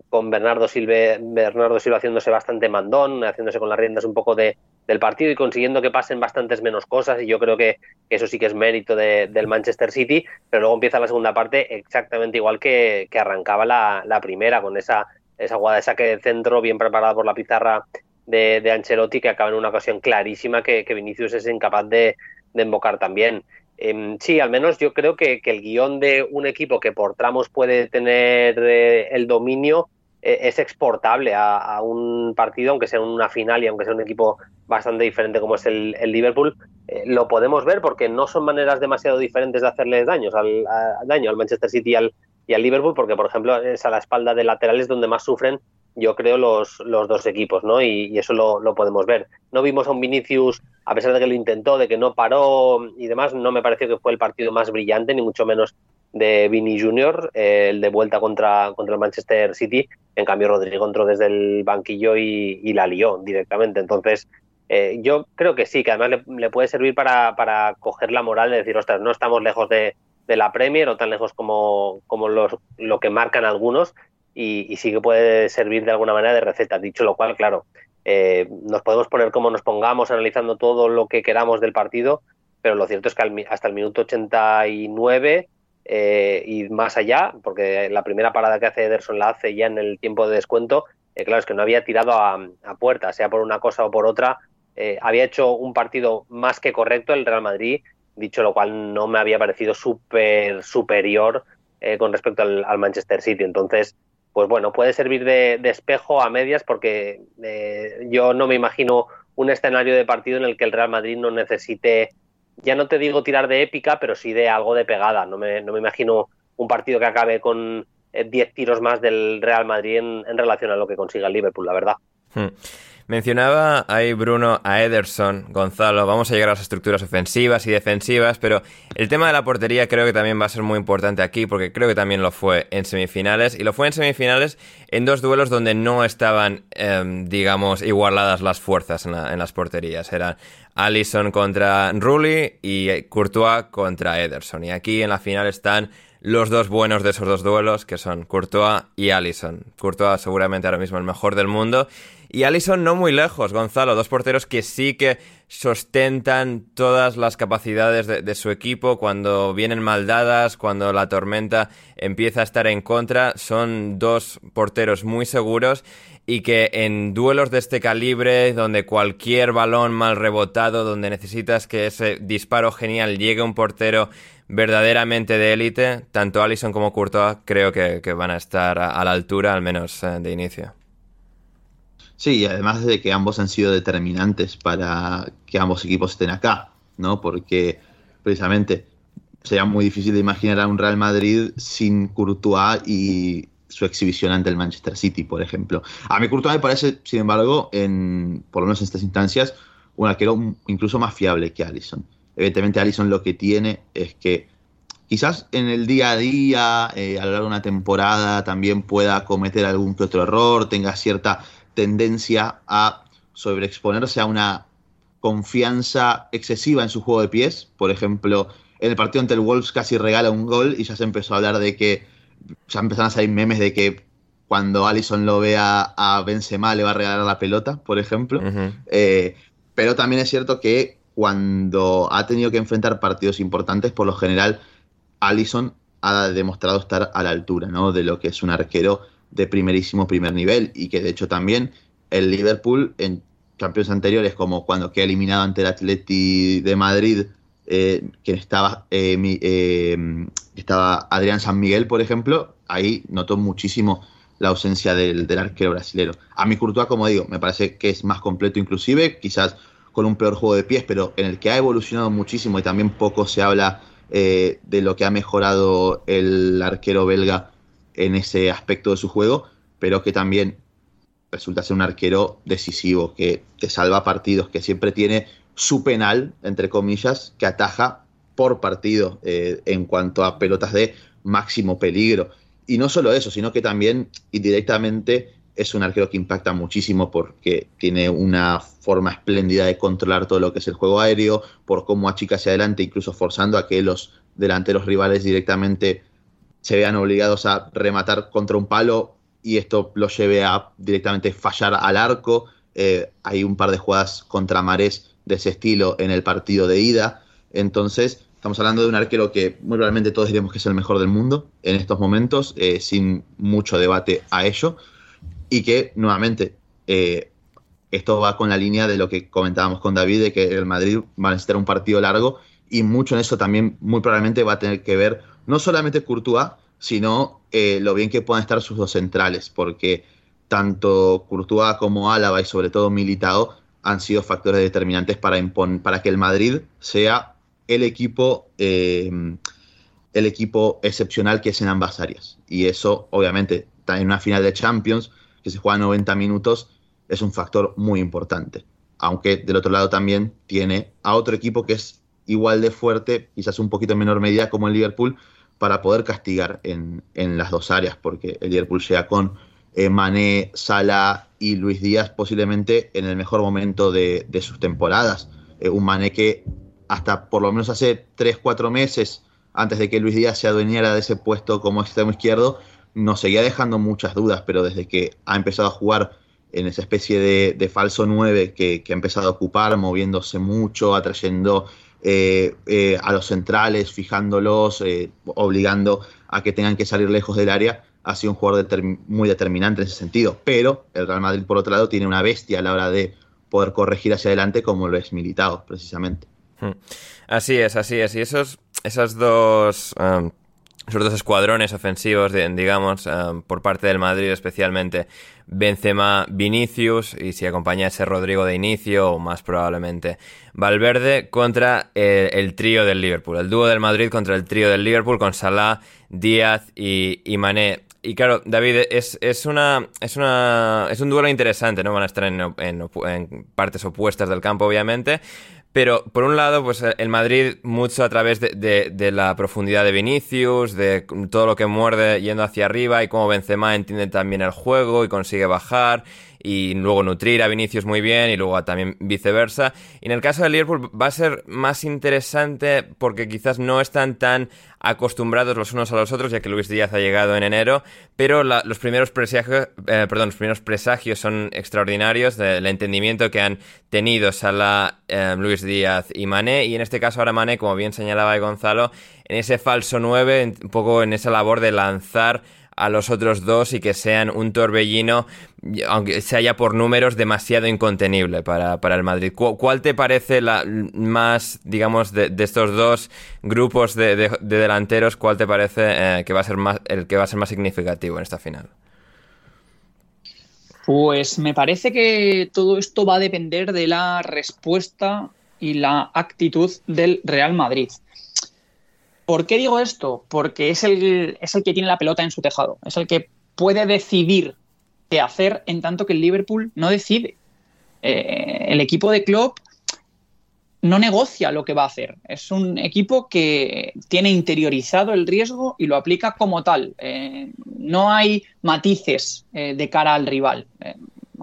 con Bernardo Silva, Bernardo Silva haciéndose bastante mandón, haciéndose con las riendas un poco de, del partido y consiguiendo que pasen bastantes menos cosas y yo creo que eso sí que es mérito del Manchester City, pero luego empieza la segunda parte exactamente igual que, que arrancaba la, la, primera, con esa, esa jugada de saque de centro bien preparada por la pizarra de, de Ancelotti que acaba en una ocasión clarísima que, que Vinicius es incapaz de, de invocar también. Eh, sí, al menos yo creo que, el guion de un equipo que por tramos puede tener eh, el dominio eh, es exportable a, un partido, aunque sea una final y aunque sea un equipo bastante diferente como es el, Liverpool. Eh, lo podemos ver porque no son maneras demasiado diferentes de hacerles daños al, daño al Manchester City y al, y al Liverpool, porque por ejemplo es a la espalda de laterales donde más sufren yo creo, los, los dos equipos, ¿no? Y, eso lo, lo, podemos ver. No vimos a un Vinicius, a pesar de que lo intentó, de que no paró y demás, no me pareció que fue el partido más brillante, ni mucho menos de Vini Junior, eh, el de vuelta contra, contra el Manchester City. En cambio, Rodrigo entró desde el banquillo y, y la lió directamente. Entonces, eh, yo creo que sí, que además le, le, puede servir para, para coger la moral de decir, ostras, no estamos lejos de, de la Premier o tan lejos como, como los, lo que marcan algunos y, sí que puede servir de alguna manera de receta. Dicho lo cual, claro, eh, nos podemos poner como nos pongamos analizando todo lo que queramos del partido, pero lo cierto es que hasta el minuto 89 eh, y más allá, porque la primera parada que hace Ederson la hace ya en el tiempo de descuento, eh, claro, es que no había tirado a, puerta, sea por una cosa o por otra, eh, había hecho un partido más que correcto el Real Madrid, dicho lo cual no me había parecido súper superior eh, con respecto al Manchester City. Entonces, pues bueno, puede servir de, espejo a medias porque eh, yo no me imagino un escenario de partido en el que el Real Madrid no necesite, ya no te digo tirar de épica, pero sí de algo de pegada. No me, no me imagino un partido que acabe con 10 eh, tiros más del Real Madrid en, en, relación a lo que consiga el Liverpool, la verdad. Hmm. Mencionaba ahí Bruno a Ederson, Gonzalo, vamos a llegar a las estructuras ofensivas y defensivas, pero el tema de la portería creo que también va a ser muy importante aquí porque creo que también lo fue en semifinales y lo fue en semifinales en dos duelos donde no estaban, eh, digamos, igualadas las fuerzas en, la, en las porterías. Eran Allison contra Rulli y Courtois contra Ederson. Y aquí en la final están los dos buenos de esos dos duelos, que son Courtois y Allison. Courtois seguramente ahora mismo el mejor del mundo. Y Allison no muy lejos, Gonzalo, dos porteros que sí que sostentan todas las capacidades de, su equipo cuando vienen mal dadas, cuando la tormenta empieza a estar en contra. Son dos porteros muy seguros y que en duelos de este calibre, donde cualquier balón mal rebotado, donde necesitas que ese disparo genial llegue a un portero verdaderamente de élite, tanto Allison como Courtois creo que, van a estar a, a, la altura, al menos eh, de inicio. Sí, y además de que ambos han sido determinantes para que ambos equipos estén acá, ¿no? Porque precisamente sería muy difícil de imaginar a un Real Madrid sin Courtois y su exhibición ante el Manchester City, por ejemplo. A mí Courtois me parece, sin embargo, en, por lo menos en estas instancias, un arquero incluso más fiable que Allison. Evidentemente Allison lo que tiene es que quizás en el día a día, eh, a lo largo de una temporada, también pueda cometer algún que otro error, tenga cierta tendencia a sobreexponerse a una confianza excesiva en su juego de pies. Por ejemplo, en el partido ante el Wolves casi regala un gol y ya se empezó a hablar de que, ya empezaron a salir memes de que cuando Allison lo vea a Benzema le va a regalar la pelota, por ejemplo. Uh -huh. eh, pero también es cierto que cuando ha tenido que enfrentar partidos importantes, por lo general, Allison ha demostrado estar a la altura ¿no? de lo que es un arquero de primerísimo primer nivel y que de hecho también el Liverpool en campeones anteriores, como cuando queda eliminado ante el Atleti de Madrid, eh, que estaba, eh, eh, estaba Adrián San Miguel, por ejemplo, ahí notó muchísimo la ausencia del, del arquero brasilero. A mi Courtois, como digo, me parece que es más completo inclusive, quizás con un peor juego de pies, pero en el que ha evolucionado muchísimo y también poco se habla eh, de lo que ha mejorado el arquero belga en ese aspecto de su juego, pero que también resulta ser un arquero decisivo, que te salva partidos, que siempre tiene su penal, entre comillas, que ataja por partido eh, en cuanto a pelotas de máximo peligro. Y no solo eso, sino que también indirectamente es un arquero que impacta muchísimo porque tiene una forma espléndida de controlar todo lo que es el juego aéreo, por cómo achica hacia adelante, incluso forzando a que los delanteros rivales directamente se vean obligados a rematar contra un palo y esto lo lleve a directamente fallar al arco. Eh, hay un par de jugadas contra Marés de ese estilo en el partido de ida. Entonces, estamos hablando de un arquero que muy probablemente todos diremos que es el mejor del mundo en estos momentos, eh, sin mucho debate a ello. Y que, nuevamente, eh, esto va con la línea de lo que comentábamos con David, de que el Madrid va a necesitar un partido largo y mucho en eso también muy probablemente va a tener que ver no solamente Courtois, sino eh, lo bien que puedan estar sus dos centrales, porque tanto Courtois como Álava y sobre todo Militao han sido factores determinantes para, para que el Madrid sea el equipo, eh, el equipo excepcional que es en ambas áreas. Y eso, obviamente, en una final de Champions, que se juega 90 minutos, es un factor muy importante. Aunque del otro lado también tiene a otro equipo que es igual de fuerte, quizás un poquito en menor medida como el Liverpool, para poder castigar en, las dos áreas, porque el Liverpool llega con eh, Mané, Salah y Luis Díaz posiblemente en el mejor momento de, sus temporadas. Eh, un Mané que hasta por lo menos hace 3-4 meses, antes de que Luis Díaz se adueñara de ese puesto como extremo izquierdo, nos seguía dejando muchas dudas, pero desde que ha empezado a jugar en esa especie de, falso 9 que, que, ha empezado a ocupar, moviéndose mucho, atrayendo eh, eh, a los centrales, fijándolos, eh, obligando a que tengan que salir lejos del área, ha sido un jugador muy determinante en ese sentido. Pero el Real Madrid, por otro lado, tiene una bestia a la hora de poder corregir hacia adelante como lo es Militao, precisamente. Hmm. Así es, así es. Y esos, esas dos... Um, esos dos escuadrones ofensivos, digamos, um, por parte del Madrid especialmente, Benzema, Vinicius y si acompañase Rodrigo de inicio o más probablemente Valverde contra eh, el, trío del Liverpool, el dúo del Madrid contra el trío del Liverpool con Salah, Díaz y, Mané. Y claro, David, es, es, una, es, una, es un duelo interesante, ¿no? Van a estar en, en partes opuestas del campo, obviamente, pero por un lado, pues el Madrid mucho a través de, la profundidad de Vinicius, de todo lo que muerde yendo hacia arriba y cómo Benzema entiende también el juego y consigue bajar y luego nutrir a Vinicius muy bien y luego también viceversa. Y en el caso de Liverpool va a ser más interesante porque quizás no están tan acostumbrados los unos a los otros, ya que Luis Díaz ha llegado en enero, pero los, primeros presagios, eh, perdón, los primeros presagios son extraordinarios del entendimiento que han tenido Salah, eh, Luis Díaz y Mané, y en este caso ahora Mané, como bien señalaba Gonzalo, en ese falso 9, un poco en esa labor de lanzar a los otros dos y que sean un torbellino, aunque sea ya por números, demasiado incontenible para, el Madrid. ¿Cuál te parece la más, digamos, de, estos dos grupos de, delanteros, cuál te parece eh, que va a ser más, el que va a ser más significativo en esta final? Pues me parece que todo esto va a depender de la respuesta y la actitud del Real Madrid. ¿Por qué digo esto? Porque es el, es el que tiene la pelota en su tejado, es el que puede decidir qué hacer en tanto que el Liverpool no decide. Eh, el equipo de Klopp no negocia lo que va a hacer. Es un equipo que tiene interiorizado el riesgo y lo aplica como tal. Eh, no hay matices eh, de cara al rival.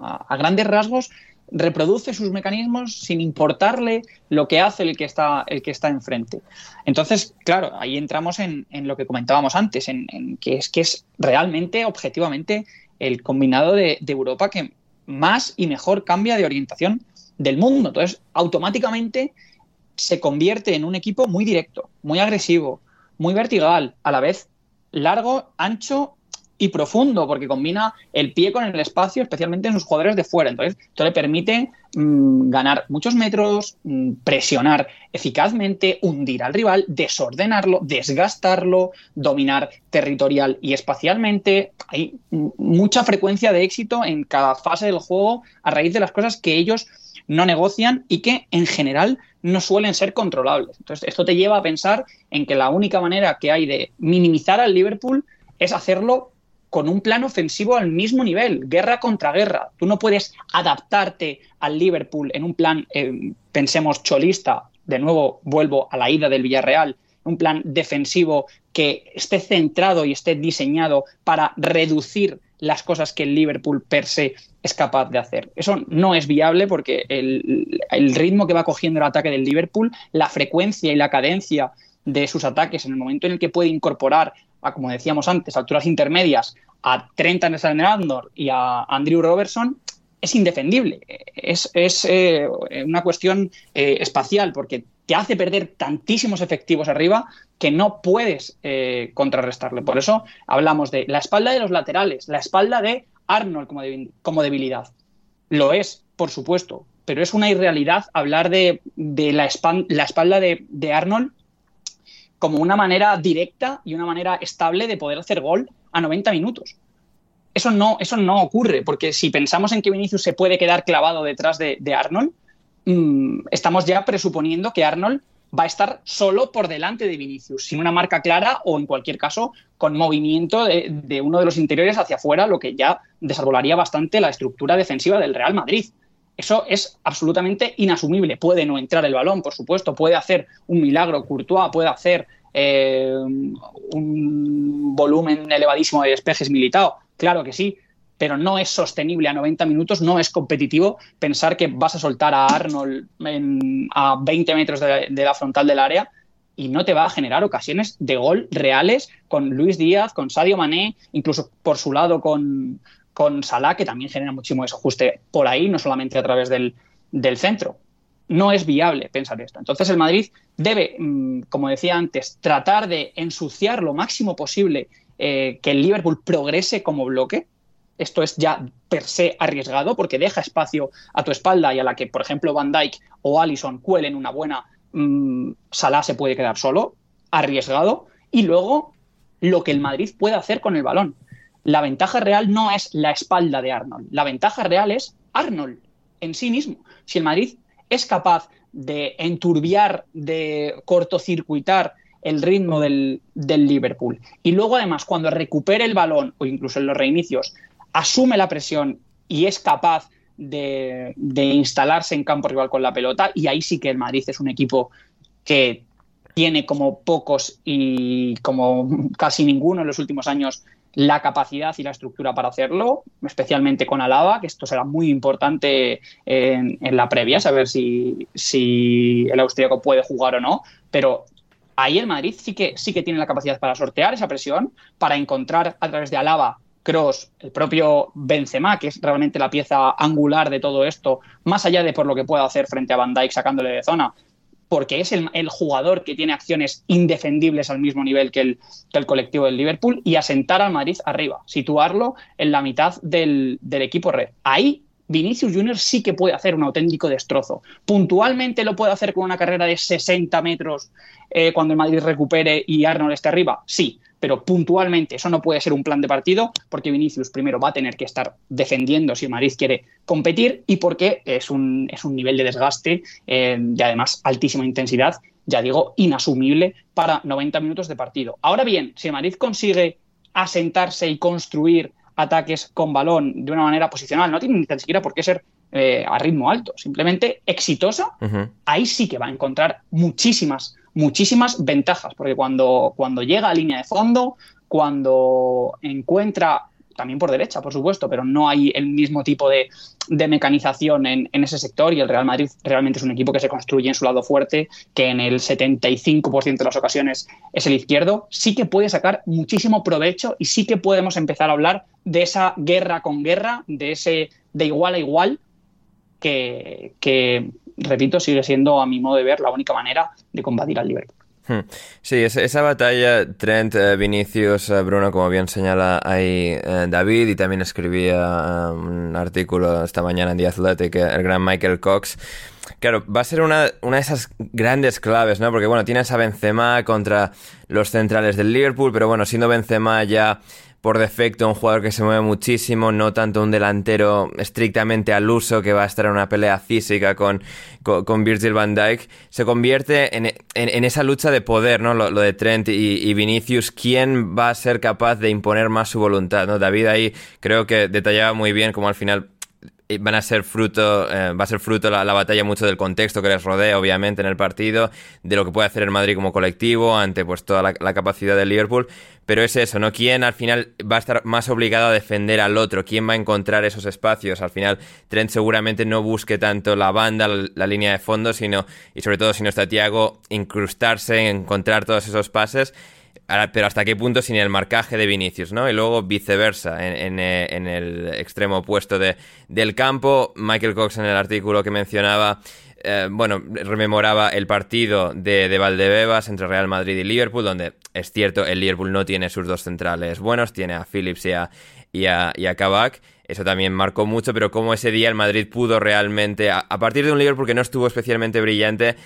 a, grandes rasgos, reproduce sus mecanismos sin importarle lo que hace el que está, el que está enfrente. Entonces, claro, ahí entramos en, lo que comentábamos antes, en, que es que es realmente, objetivamente, el combinado de, Europa que más y mejor cambia de orientación del mundo. Entonces, automáticamente se convierte en un equipo muy directo, muy agresivo, muy vertical, a la vez largo, ancho y profundo, porque combina el pie con el espacio, especialmente en sus jugadores de fuera. Entonces, esto le permite mm, ganar muchos metros, mm, presionar eficazmente, hundir al rival, desordenarlo, desgastarlo, dominar territorial y espacialmente. Hay mucha frecuencia de éxito en cada fase del juego a raíz de las cosas que ellos no negocian y que en general no suelen ser controlables. Entonces, esto te lleva a pensar en que la única manera que hay de minimizar al Liverpool es hacerlo con un plan ofensivo al mismo nivel, guerra contra guerra. Tú no puedes adaptarte al Liverpool en un plan, eh, pensemos, cholista, de nuevo vuelvo a la ida del Villarreal, un plan defensivo que esté centrado y esté diseñado para reducir las cosas que el Liverpool per se es capaz de hacer. Eso no es viable porque el, el ritmo que va cogiendo el ataque del Liverpool, la frecuencia y la cadencia de sus ataques en el momento en el que puede incorporar a, como decíamos antes, alturas intermedias, a Trent Alexander-Arnold y a Andrew Robertson, es indefendible. Es, eh, una cuestión eh, espacial porque te hace perder tantísimos efectivos arriba que no puedes eh, contrarrestarle. Por eso hablamos de la espalda de los laterales, la espalda de Arnold como, como debilidad. Lo es, por supuesto, pero es una irrealidad hablar de, la, la, espalda de, de Arnold como una manera directa y una manera estable de poder hacer gol a 90 minutos. Eso no, eso no ocurre, porque si pensamos en que Vinicius se puede quedar clavado detrás de, Arnold, mm, estamos ya presuponiendo que Arnold va a estar solo por delante de Vinicius, sin una marca clara o en cualquier caso con movimiento de, uno de los interiores hacia afuera, lo que ya desarbolaría bastante la estructura defensiva del Real Madrid. Eso es absolutamente inasumible. Puede no entrar el balón, por supuesto, puede hacer un milagro, Courtois puede hacer eh, un volumen elevadísimo de despejes militado, claro que sí, pero no es sostenible a 90 minutos, no es competitivo pensar que vas a soltar a Arnold a 20 metros de, la frontal del área y no te va a generar ocasiones de gol reales con Luis Díaz, con Sadio Mané, incluso por su lado con, con Salah, que también genera muchísimo desajuste por ahí, no solamente a través del, centro. No es viable pensar esto. Entonces el Madrid debe, mm, como decía antes, tratar de ensuciar lo máximo posible eh, que el Liverpool progrese como bloque. Esto es ya per se arriesgado porque deja espacio a tu espalda y a la que, por ejemplo, Van Dyke o Allison cuelen una buena mm, Salah se puede quedar solo, arriesgado. Y luego lo que el Madrid puede hacer con el balón. La ventaja real no es la espalda de Arnold, la ventaja real es Arnold en sí mismo. Si el Madrid es capaz de enturbiar, de cortocircuitar el ritmo del, Liverpool. Y luego, además, cuando recupere el balón o incluso en los reinicios, asume la presión y es capaz de, instalarse en campo rival con la pelota. Y ahí sí que el Madrid es un equipo que tiene como pocos y como casi ninguno en los últimos años la capacidad y la estructura para hacerlo, especialmente con Alaba, que esto será muy importante en, la previa, saber si, si el austríaco puede jugar o no, pero ahí el Madrid sí que, sí que tiene la capacidad para sortear esa presión, para encontrar a través de Alaba, Cross, el propio Benzema, que es realmente la pieza angular de todo esto, más allá de por lo que pueda hacer frente a Van Dijk sacándole de zona, porque es el, jugador que tiene acciones indefendibles al mismo nivel que el, colectivo del Liverpool, y asentar al Madrid arriba, situarlo en la mitad del, equipo red. Ahí Vinicius Junior sí que puede hacer un auténtico destrozo. Puntualmente lo puede hacer con una carrera de 60 metros eh, cuando el Madrid recupere y Arnold esté arriba, sí, pero puntualmente eso no puede ser un plan de partido porque Vinicius primero va a tener que estar defendiendo si el Madrid quiere competir y porque es un, es un nivel de desgaste eh, y además altísima intensidad, ya digo, inasumible para 90 minutos de partido. Ahora bien, si el Madrid consigue asentarse y construir ataques con balón de una manera posicional, no tiene ni tan siquiera por qué ser eh, a ritmo alto, simplemente exitosa, ahí sí que va a encontrar muchísimas, muchísimas ventajas, porque cuando, cuando llega a línea de fondo, cuando encuentra también por derecha, por supuesto, pero no hay el mismo tipo de, mecanización en, ese sector y el Real Madrid realmente es un equipo que se construye en su lado fuerte, que en el 75% de las ocasiones es el izquierdo, sí que puede sacar muchísimo provecho y sí que podemos empezar a hablar de esa guerra con guerra, de ese de igual a igual, que repito, sigue siendo a mi modo de ver la única manera de combatir al Liverpool. Hmm. Sí, esa batalla Trent, eh, Vinicius, eh, Bruno, como bien señala ahí eh, David, y también escribía un artículo esta mañana en The Athletic, el gran Michael Cox. Claro, va a ser una, una, de esas grandes claves, ¿no? Porque, bueno, tienes a Benzema contra los centrales del Liverpool, pero bueno, siendo Benzema ya por defecto un jugador que se mueve muchísimo, no tanto un delantero estrictamente al uso que va a estar en una pelea física con, con, Virgil van Dijk, se convierte en, en, esa lucha de poder, ¿no? Lo, de Trent y, Vinicius, ¿quién va a ser capaz de imponer más su voluntad? ¿no? David ahí creo que detallaba muy bien cómo al final van a ser fruto, eh, va a ser fruto la, batalla mucho del contexto que les rodea, obviamente, en el partido, de lo que puede hacer el Madrid como colectivo ante pues toda la, la capacidad del Liverpool. Pero es eso, ¿no? ¿Quién al final va a estar más obligado a defender al otro? ¿Quién va a encontrar esos espacios? Al final, Trent seguramente no busque tanto la banda, la, línea de fondo, sino, y sobre todo si no está Tiago, incrustarse, encontrar todos esos pases. Pero hasta qué punto sin el marcaje de Vinicius, ¿no? Y luego viceversa, en, eh, el extremo opuesto del campo, Michael Cox en el artículo que mencionaba, eh, bueno, rememoraba el partido de, de, Valdebebas entre Real Madrid y Liverpool, donde es cierto, el Liverpool no tiene sus dos centrales buenos, tiene a Phillips y a, y a, a Kabak. Eso también marcó mucho, pero como ese día el Madrid pudo realmente, a, partir de un Liverpool que no estuvo especialmente brillante,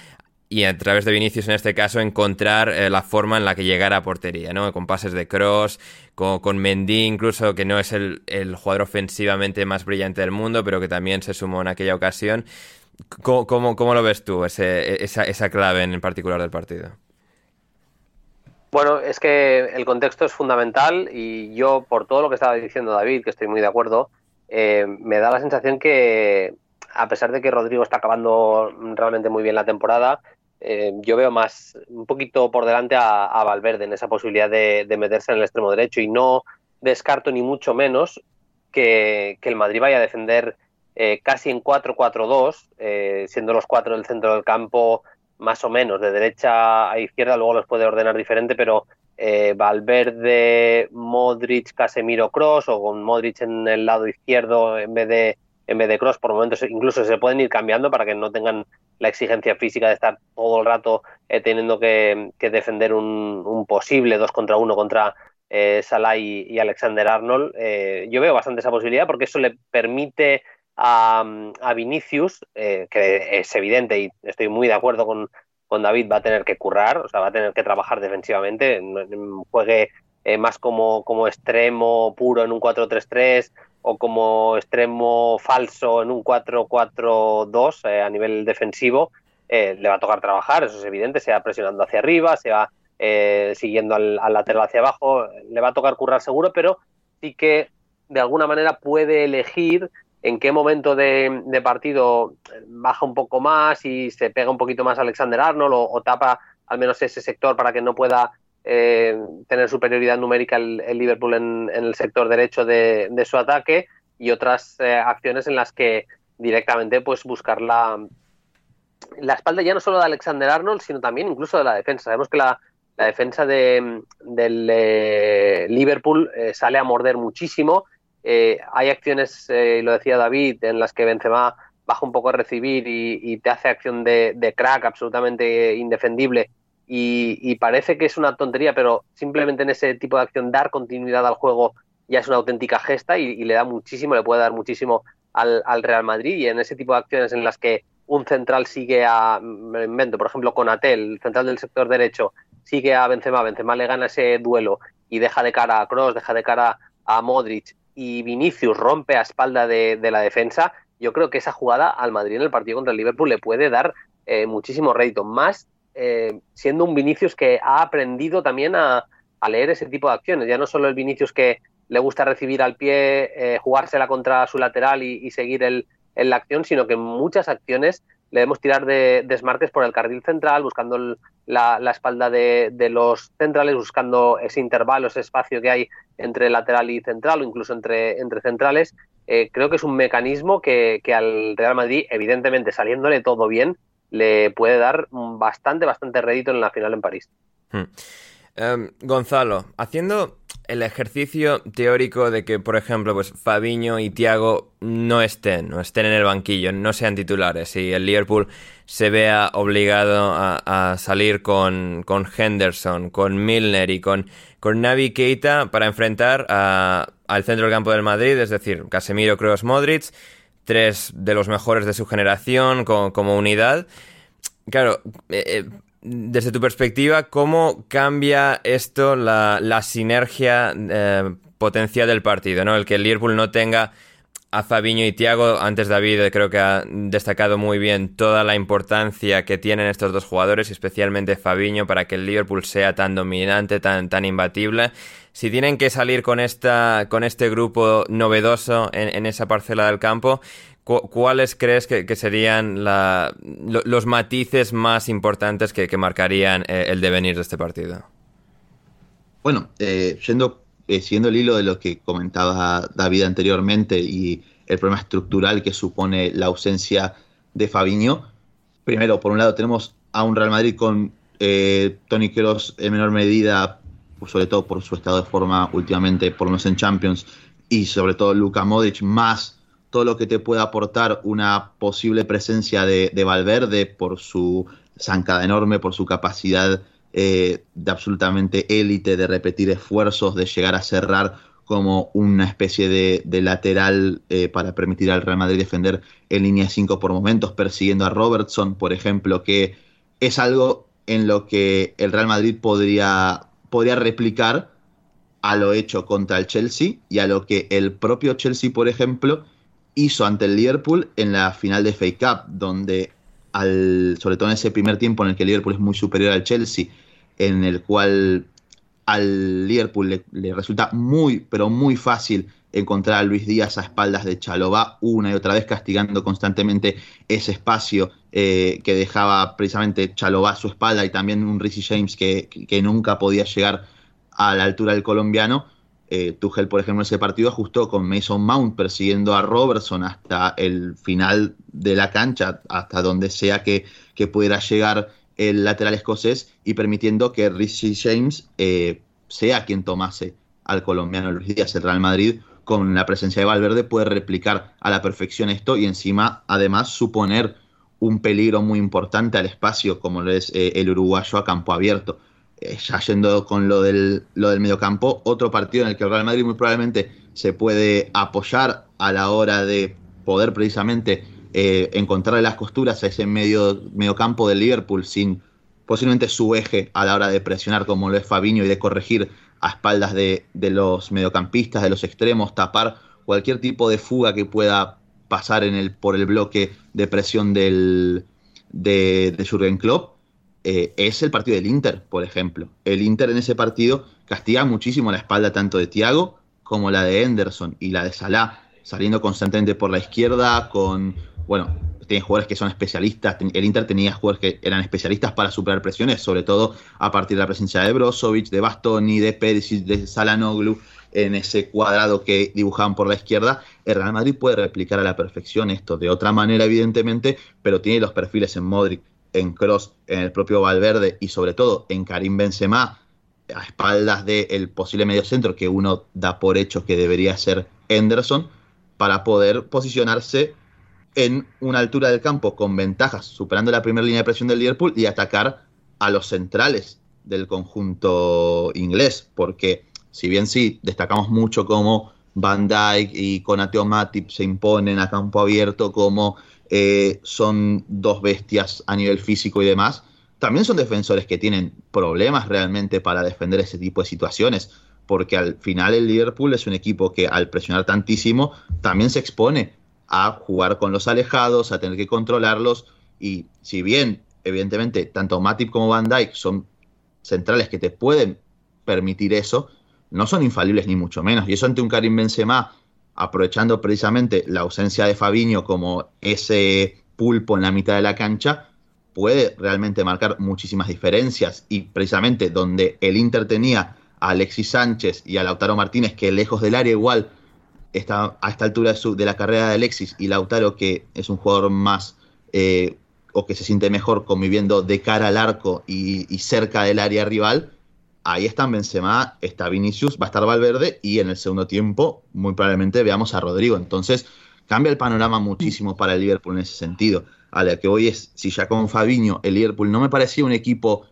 y a través de Vinicius en este caso encontrar eh, la forma en la que llegara a portería, ¿no? Con pases de cross, con, con Mendy incluso, que no es el, jugador ofensivamente más brillante del mundo, pero que también se sumó en aquella ocasión. ¿Cómo, cómo, lo ves tú, ese, esa, esa clave en particular del partido? Bueno, es que el contexto es fundamental y yo, por todo lo que estaba diciendo David, que estoy muy de acuerdo, eh, me da la sensación que, a pesar de que Rodrigo está acabando realmente muy bien la temporada, eh, yo veo más un poquito por delante a, Valverde en esa posibilidad de, meterse en el extremo derecho y no descarto ni mucho menos que, el Madrid vaya a defender eh, casi en 4-4-2, siendo los cuatro del centro del campo más o menos, de derecha a izquierda, luego los puede ordenar diferente, pero eh, Valverde, Modric, Casemiro, Cross, o con Modric en el lado izquierdo en vez de en vez de Cross, por momentos incluso se pueden ir cambiando para que no tengan la exigencia física de estar todo el rato eh, teniendo que, defender un, posible dos contra uno contra eh, Salah y, Alexander Arnold. Eh, yo veo bastante esa posibilidad porque eso le permite a, Vinicius, eh, que es evidente y estoy muy de acuerdo con, con, David, va a tener que currar, o sea, va a tener que trabajar defensivamente, juegue eh, más como, como extremo puro en un 4-3-3 o como extremo falso en un 4-4-2 eh, a nivel defensivo, le va a tocar trabajar, eso es evidente, se va presionando hacia arriba, se va siguiendo al lateral hacia abajo, le va a tocar currar seguro, pero sí que de alguna manera puede elegir en qué momento de, partido baja un poco más y se pega un poquito más Alexander Arnold o, tapa al menos ese sector para que no pueda eh, tener superioridad numérica el, Liverpool en, el sector derecho de, su ataque y otras eh, acciones en las que directamente pues buscar la, la espalda ya no solo de Alexander Arnold sino también incluso de la defensa. Sabemos que la, defensa de, del eh, Liverpool sale a morder muchísimo eh, hay acciones, eh, lo decía David, en las que Benzema baja un poco a recibir y, te hace acción de, crack absolutamente indefendible y, parece que es una tontería, pero simplemente en ese tipo de acción dar continuidad al juego ya es una auténtica gesta y, le da muchísimo, le puede dar muchísimo al, Real Madrid. Y en ese tipo de acciones en las que un central sigue a, me invento, por ejemplo, con Atel, el central del sector derecho, sigue a Benzema, Benzema le gana ese duelo y deja de cara a Cross, deja de cara a Modric y Vinicius rompe a espalda de, la defensa, yo creo que esa jugada al Madrid en el partido contra el Liverpool le puede dar eh, muchísimo rédito, más eh, siendo un Vinicius que ha aprendido también a, leer ese tipo de acciones, ya no solo el Vinicius que le gusta recibir al pie, eh, jugársela contra su lateral y, seguir el, en la acción, sino que muchas acciones le debemos tirar de desmarques por el carril central, buscando la, espalda de, los centrales, buscando ese intervalo, ese espacio que hay entre lateral y central o incluso entre, entre centrales. Eh, creo que es un mecanismo que, al Real Madrid, evidentemente saliéndole todo bien, le puede dar bastante, bastante rédito en la final en París. Hmm. Em, Gonzalo, haciendo el ejercicio teórico de que, por ejemplo, pues Fabiño y Thiago no estén, no estén en el banquillo, no sean titulares, y el Liverpool se vea obligado a, salir con, Henderson, con Milner y con, con Navi Keita para enfrentar al centro del campo del Madrid, es decir, Casemiro, Kroos, Modric, tres de los mejores de su generación como, unidad. Claro, eh, eh, desde tu perspectiva, ¿cómo cambia esto la, sinergia eh, potencial del partido? ¿no? El que el Liverpool no tenga a Fabiño y Thiago, antes David creo que ha destacado muy bien toda la importancia que tienen estos dos jugadores, especialmente Fabiño, para que el Liverpool sea tan dominante, tan, tan imbatible. Si tienen que salir con, esta, con este grupo novedoso en esa parcela del campo, ¿Cuáles crees que, serían los matices más importantes que, marcarían eh, el devenir de este partido? Bueno, eh, yendo, eh, siguiendo el hilo de lo que comentaba David anteriormente y el problema estructural que supone la ausencia de Fabiño, primero, por un lado tenemos a un Real Madrid con Tony Kroos en menor medida sobre todo por su estado de forma últimamente, por lo menos en Champions, y sobre todo Luka Modric, más todo lo que te puede aportar una posible presencia de, Valverde por su zancada enorme, por su capacidad eh, de absolutamente élite, de repetir esfuerzos, de llegar a cerrar como una especie de, lateral eh, para permitir al Real Madrid defender en línea 5 por momentos, persiguiendo a Robertson, por ejemplo, que es algo en lo que el Real Madrid podría, podría replicar a lo hecho contra el Chelsea y a lo que el propio Chelsea, por ejemplo, hizo ante el Liverpool en la final de FA Cup, donde al, sobre todo en ese primer tiempo en el que el Liverpool es muy superior al Chelsea, en el cual al Liverpool le, resulta muy, pero muy fácil encontrar a Luis Díaz a espaldas de Chalobá una y otra vez castigando constantemente ese espacio eh, que dejaba precisamente Chalobá a su espalda y también un Rizzy James que, nunca podía llegar a la altura del colombiano. Eh, Tuchel, por ejemplo, en ese partido ajustó con Mason Mount persiguiendo a Robertson hasta el final de la cancha, hasta donde sea que, que pudiera llegar el lateral escocés y permitiendo que Richie James eh, sea quien tomase al colombiano Luis Díaz. El Real Madrid, con la presencia de Valverde, puede replicar a la perfección esto y encima, además, suponer un peligro muy importante al espacio, como lo es eh, el uruguayo a campo abierto. Eh, ya yendo con lo del, lo del mediocampo, otro partido en el que el Real Madrid muy probablemente se puede apoyar a la hora de poder precisamente eh, encontrarle las costuras a ese medio, campo del Liverpool sin posiblemente su eje a la hora de presionar como lo es Fabiño y de corregir a espaldas de, los mediocampistas, de los extremos, tapar cualquier tipo de fuga que pueda pasar en el, por el bloque de presión del, de, de Jürgen Klopp, eh, es el partido del Inter, por ejemplo. El Inter en ese partido castiga muchísimo la espalda tanto de Thiago como la de Henderson y la de Salah, saliendo constantemente por la izquierda con bueno, tiene jugadores que son especialistas. El Inter tenía jugadores que eran especialistas para superar presiones, sobre todo a partir de la presencia de Brozovic, de Bastoni, de Perisic, de Salanoglu en ese cuadrado que dibujaban por la izquierda. El Real Madrid puede replicar a la perfección esto de otra manera, evidentemente, pero tiene los perfiles en Modric, en Cross, en el propio Valverde y sobre todo en Karim Benzema a espaldas del posible medio centro que uno da por hecho que debería ser Henderson para poder posicionarse en una altura del campo con ventajas, superando la primera línea de presión del Liverpool y atacar a los centrales del conjunto inglés, porque si bien sí destacamos mucho como Van Dijk y Konate Matip se imponen a campo abierto como eh, son dos bestias a nivel físico y demás, también son defensores que tienen problemas realmente para defender ese tipo de situaciones, porque al final el Liverpool es un equipo que al presionar tantísimo también se expone a jugar con los alejados, a tener que controlarlos. Y si bien, evidentemente, tanto Matip como Van Dyke son centrales que te pueden permitir eso, no son infalibles ni mucho menos. Y eso ante un Karim Benzema, aprovechando precisamente la ausencia de Fabiño como ese pulpo en la mitad de la cancha, puede realmente marcar muchísimas diferencias. Y precisamente donde el Inter tenía a Alexis Sánchez y a Lautaro Martínez, que lejos del área igual está a esta altura de, la carrera de Alexis y Lautaro, que es un jugador más eh, o que se siente mejor conviviendo de cara al arco y, cerca del área rival, ahí están Benzema, está Vinicius, va a estar Valverde y en el segundo tiempo muy probablemente veamos a Rodrigo. Entonces cambia el panorama muchísimo para el Liverpool en ese sentido. A la que hoy es, si ya con Fabiño el Liverpool no me parecía un equipo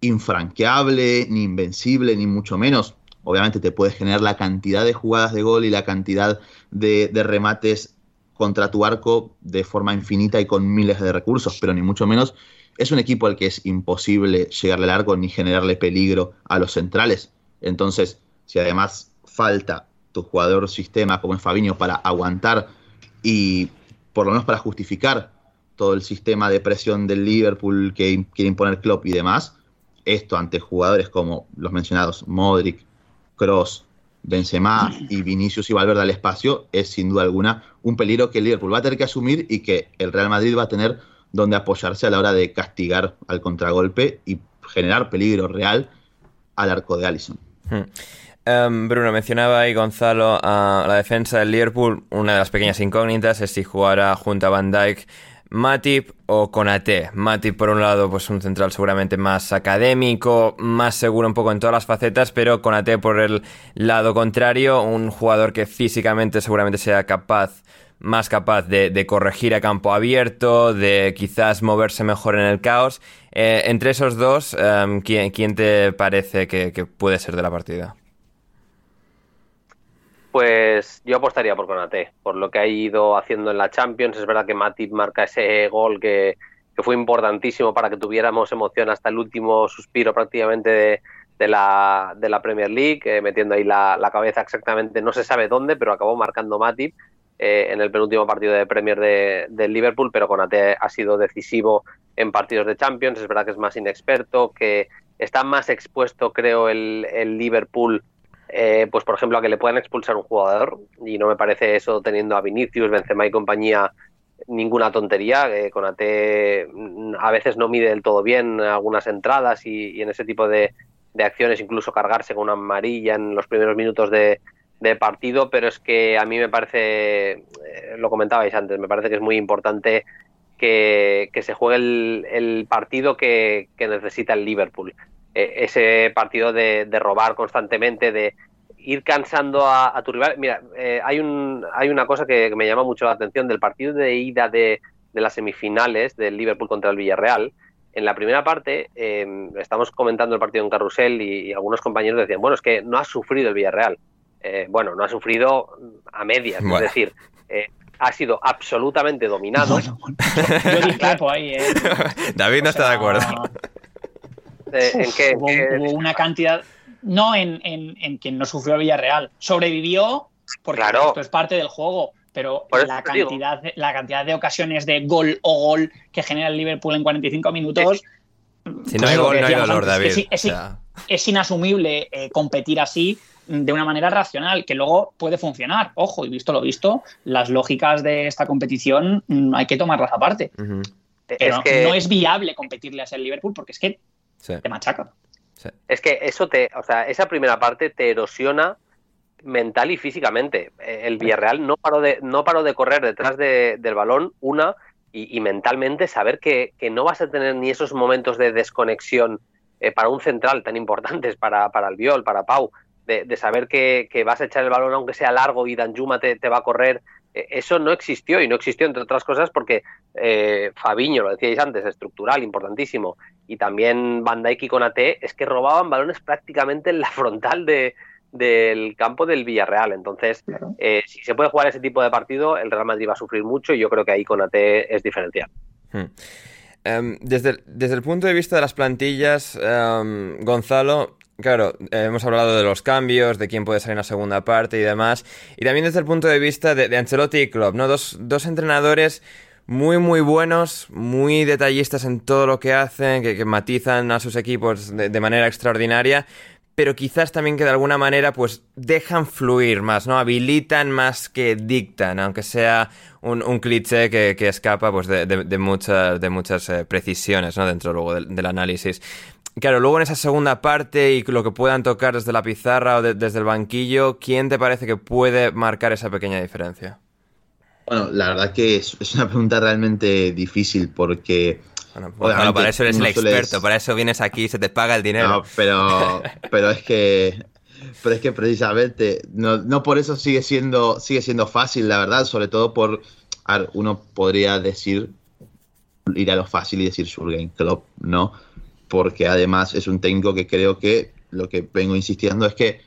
infranqueable, ni invencible, ni mucho menos obviamente te puedes generar la cantidad de jugadas de gol y la cantidad de, remates contra tu arco de forma infinita y con miles de recursos, pero ni mucho menos es un equipo al que es imposible llegarle al arco ni generarle peligro a los centrales. Entonces, si además falta tu jugador sistema como es Fabinho para aguantar y por lo menos para justificar todo el sistema de presión del Liverpool que quiere imponer Klopp y demás, esto ante jugadores como los mencionados Modric, Cross, Benzema y Vinicius y Valverde al espacio es sin duda alguna un peligro que el Liverpool va a tener que asumir y que el Real Madrid va a tener donde apoyarse a la hora de castigar al contragolpe y generar peligro real al arco de Allison. Hmm. Em, Bruno, mencionaba ahí Gonzalo a la defensa del Liverpool. Una de las pequeñas incógnitas es si jugará junto a Van Dijk Matip o Konate. Matip por un lado, pues un central seguramente más académico, más seguro un poco en todas las facetas, pero Konate por el lado contrario, un jugador que físicamente seguramente sea capaz más capaz de, corregir a campo abierto, de quizás moverse mejor en el caos. Eh, entre esos dos, em, ¿quién, te parece que, puede ser de la partida? Pues yo apostaría por Conate, por lo que ha ido haciendo en la Champions. Es verdad que Matip marca ese gol que, fue importantísimo para que tuviéramos emoción hasta el último suspiro prácticamente de, la, de la, Premier League, eh, metiendo ahí la, la, cabeza exactamente, no se sabe dónde, pero acabó marcando Matip. Eh, en el penúltimo partido de Premier de, del Liverpool, pero Conate ha sido decisivo en partidos de Champions. Es verdad que es más inexperto, que está más expuesto, creo, el, Liverpool, eh, pues por ejemplo, a que le puedan expulsar un jugador. Y no me parece eso teniendo a Vinicius, Benzema y compañía ninguna tontería. Eh, Conate mm, a veces no mide del todo bien algunas entradas y, en ese tipo de, de acciones, incluso cargarse con una amarilla en los primeros minutos de, de partido, pero es que a mí me parece, eh, lo comentabais antes, me parece que es muy importante que, se juegue el, partido que, necesita el Liverpool. Eh, ese partido de, robar constantemente, de ir cansando a, tu rival. Mira, eh, hay, un, hay una cosa que, me llama mucho la atención del partido de ida de, las semifinales del Liverpool contra el Villarreal. En la primera parte, estamos comentando el partido en Carrusel y algunos compañeros decían, bueno, es que no ha sufrido el Villarreal eh, bueno, no ha sufrido a medias, es decir, eh, ha sido absolutamente dominado. Yo ahí, ¿eh? <laughs> David no está de acuerdo. ¿En qué, hubo, una cantidad, no en, en, quien no sufrió Villarreal, sobrevivió porque esto es parte del juego, pero la cantidad, de, la cantidad de ocasiones de gol o gol que genera el Liverpool en 45 minutos. Si no hay gol, no hay dolor, David. Es, inasumible competir así de una manera racional, que luego puede funcionar. Ojo, y visto lo visto, las lógicas de esta competición mm, hay que tomarlas aparte. Pero no es viable competirle a ese Liverpool porque es que te machaca. Es que eso te, o sea, esa primera parte te erosiona mental y físicamente. Eh, el Villarreal no paró de, no paró de correr detrás del balón, una, y, mentalmente saber que, no vas a tener ni esos momentos de desconexión eh, para un central tan importantes para, para el Viol, para Pau, de, saber que, vas a echar el balón aunque sea largo y Danjuma te, te va a correr, eh, eso no existió y no existió entre otras cosas porque eh, Fabiño, lo decíais antes, estructural, importantísimo, y también Van Dijk y Conate, es que robaban balones prácticamente en la frontal de, del campo del Villarreal. Entonces, eh, si se puede jugar ese tipo de partido, el Real Madrid va a sufrir mucho y yo creo que ahí Conate es diferencial. Hmm. Em, desde, el, desde, el, punto de vista de las plantillas, em, Gonzalo, Claro, hemos hablado de los cambios, de quién puede salir en la segunda parte y demás. Y también desde el punto de vista de, Ancelotti y Klopp, ¿no? Dos, entrenadores muy, muy buenos, muy detallistas en todo lo que hacen, que, matizan a sus equipos de, manera extraordinaria, pero quizás también que de alguna manera pues dejan fluir más, ¿no? Habilitan más que dictan, aunque sea un, cliché que, escapa pues de, muchas, de muchas eh, precisiones, ¿no? Dentro luego del análisis. Claro, luego en esa segunda parte y lo que puedan tocar desde la pizarra o desde el banquillo, ¿quién te parece que puede marcar esa pequeña diferencia? Bueno, la verdad que es, una pregunta realmente difícil porque... Bueno, pues, para eso eres el experto, para eso vienes aquí y se te paga el dinero. No, pero, pero es que... Pero es que precisamente, no, por eso sigue siendo, sigue siendo fácil, la verdad, sobre todo por... uno podría decir, ir a lo fácil y decir Surgen Club, ¿no? Porque además es un técnico que creo que lo que vengo insistiendo es que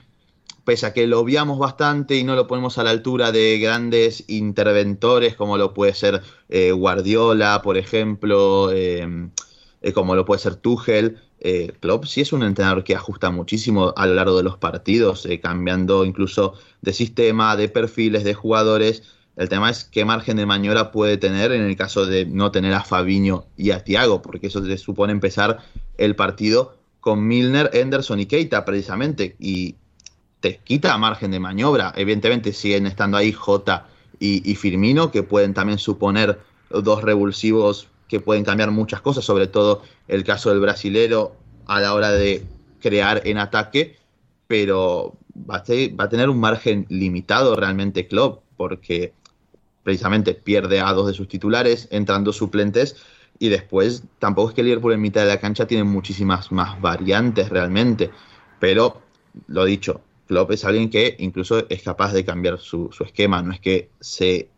pese a que lo obviamos bastante y no lo ponemos a la altura de grandes interventores como lo puede ser eh, Guardiola, por ejemplo, eh, eh, como lo puede ser Tuchel, Klopp sí es un entrenador que ajusta muchísimo a lo largo de los partidos, cambiando incluso de sistema, de perfiles, de jugadores. El tema es qué margen de maniobra puede tener en el caso de no tener a Fabiño y a Tiago, porque eso le supone empezar el partido con Milner, Henderson y Keita precisamente, y te quita margen de maniobra. Evidentemente siguen estando ahí Jota y, Firmino, que pueden también suponer dos revulsivos que pueden cambiar muchas cosas, sobre todo el caso del brasilero a la hora de crear en ataque, pero va a, va a tener un margen limitado realmente Klopp, porque precisamente pierde a dos de sus titulares, entrando suplentes y después tampoco es que Liverpool en mitad de la cancha tiene muchísimas más variantes realmente, pero lo dicho, Klopp es alguien que incluso es capaz de cambiar su, su esquema, no es que se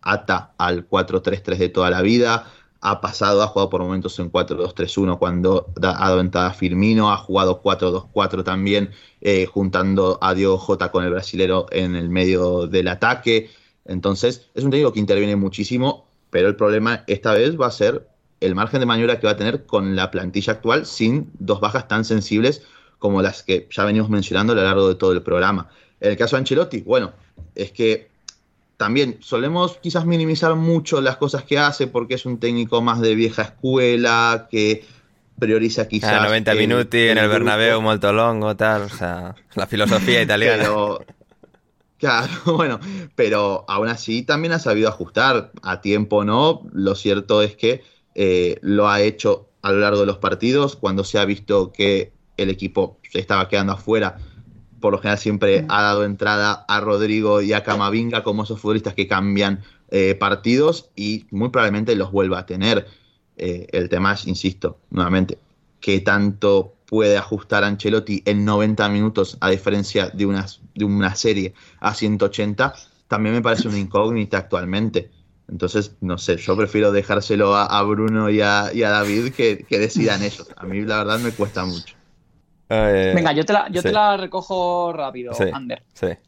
ata al 4-3-3 de toda la vida, ha pasado, ha jugado por momentos en 4-2-3-1 cuando ha dado entrada a Firmino, ha jugado 4-2-4 también, eh, juntando a Diogo Jota con el brasilero en el medio del ataque. Entonces, es un técnico que interviene muchísimo, pero el problema esta vez va a ser el margen de maniobra que va a tener con la plantilla actual sin dos bajas tan sensibles como las que ya venimos mencionando a lo largo de todo el programa. En el caso de Ancelotti, bueno, es que también solemos quizás minimizar mucho las cosas que hace porque es un técnico más de vieja escuela, que prioriza quizás... Ah, 90 minutos en el Bernabéu molto longo, tal, o sea, la filosofía <laughs> italiana. Pero, claro, <laughs> bueno, pero aún así también ha sabido ajustar a tiempo, ¿no? Lo cierto es que eh, lo ha hecho a lo largo de los partidos, cuando se ha visto que el equipo se estaba quedando afuera, por lo general siempre ha dado entrada a Rodrigo y a Camavinga como esos futbolistas que cambian eh, partidos y muy probablemente los vuelva a tener. Eh, el tema es, insisto, nuevamente, qué tanto puede ajustar Ancelotti en 90 minutos a diferencia de una, de una serie a 180, también me parece una incógnita actualmente. Entonces, no sé, yo prefiero dejárselo a, Bruno y a, David que, que decidan <laughs> ellos. A mí la verdad me cuesta mucho. Eh, Venga, yo te la, yo te la recojo rápido, Ander.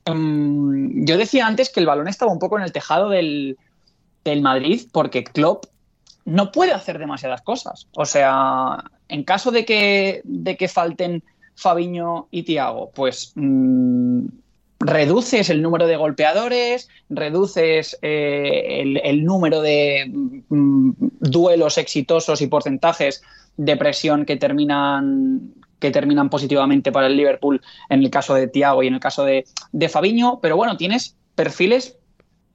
Em, yo decía antes que el balón estaba un poco en el tejado del, Madrid porque Klopp no puede hacer demasiadas cosas. O sea, en caso de que, de que falten Fabiño y Tiago, pues mm, reduces el número de golpeadores, reduces eh, el, número de mm, duelos exitosos y porcentajes de presión que terminan que terminan positivamente para el Liverpool en el caso de Thiago y en el caso de, de Fabiño, pero bueno, tienes perfiles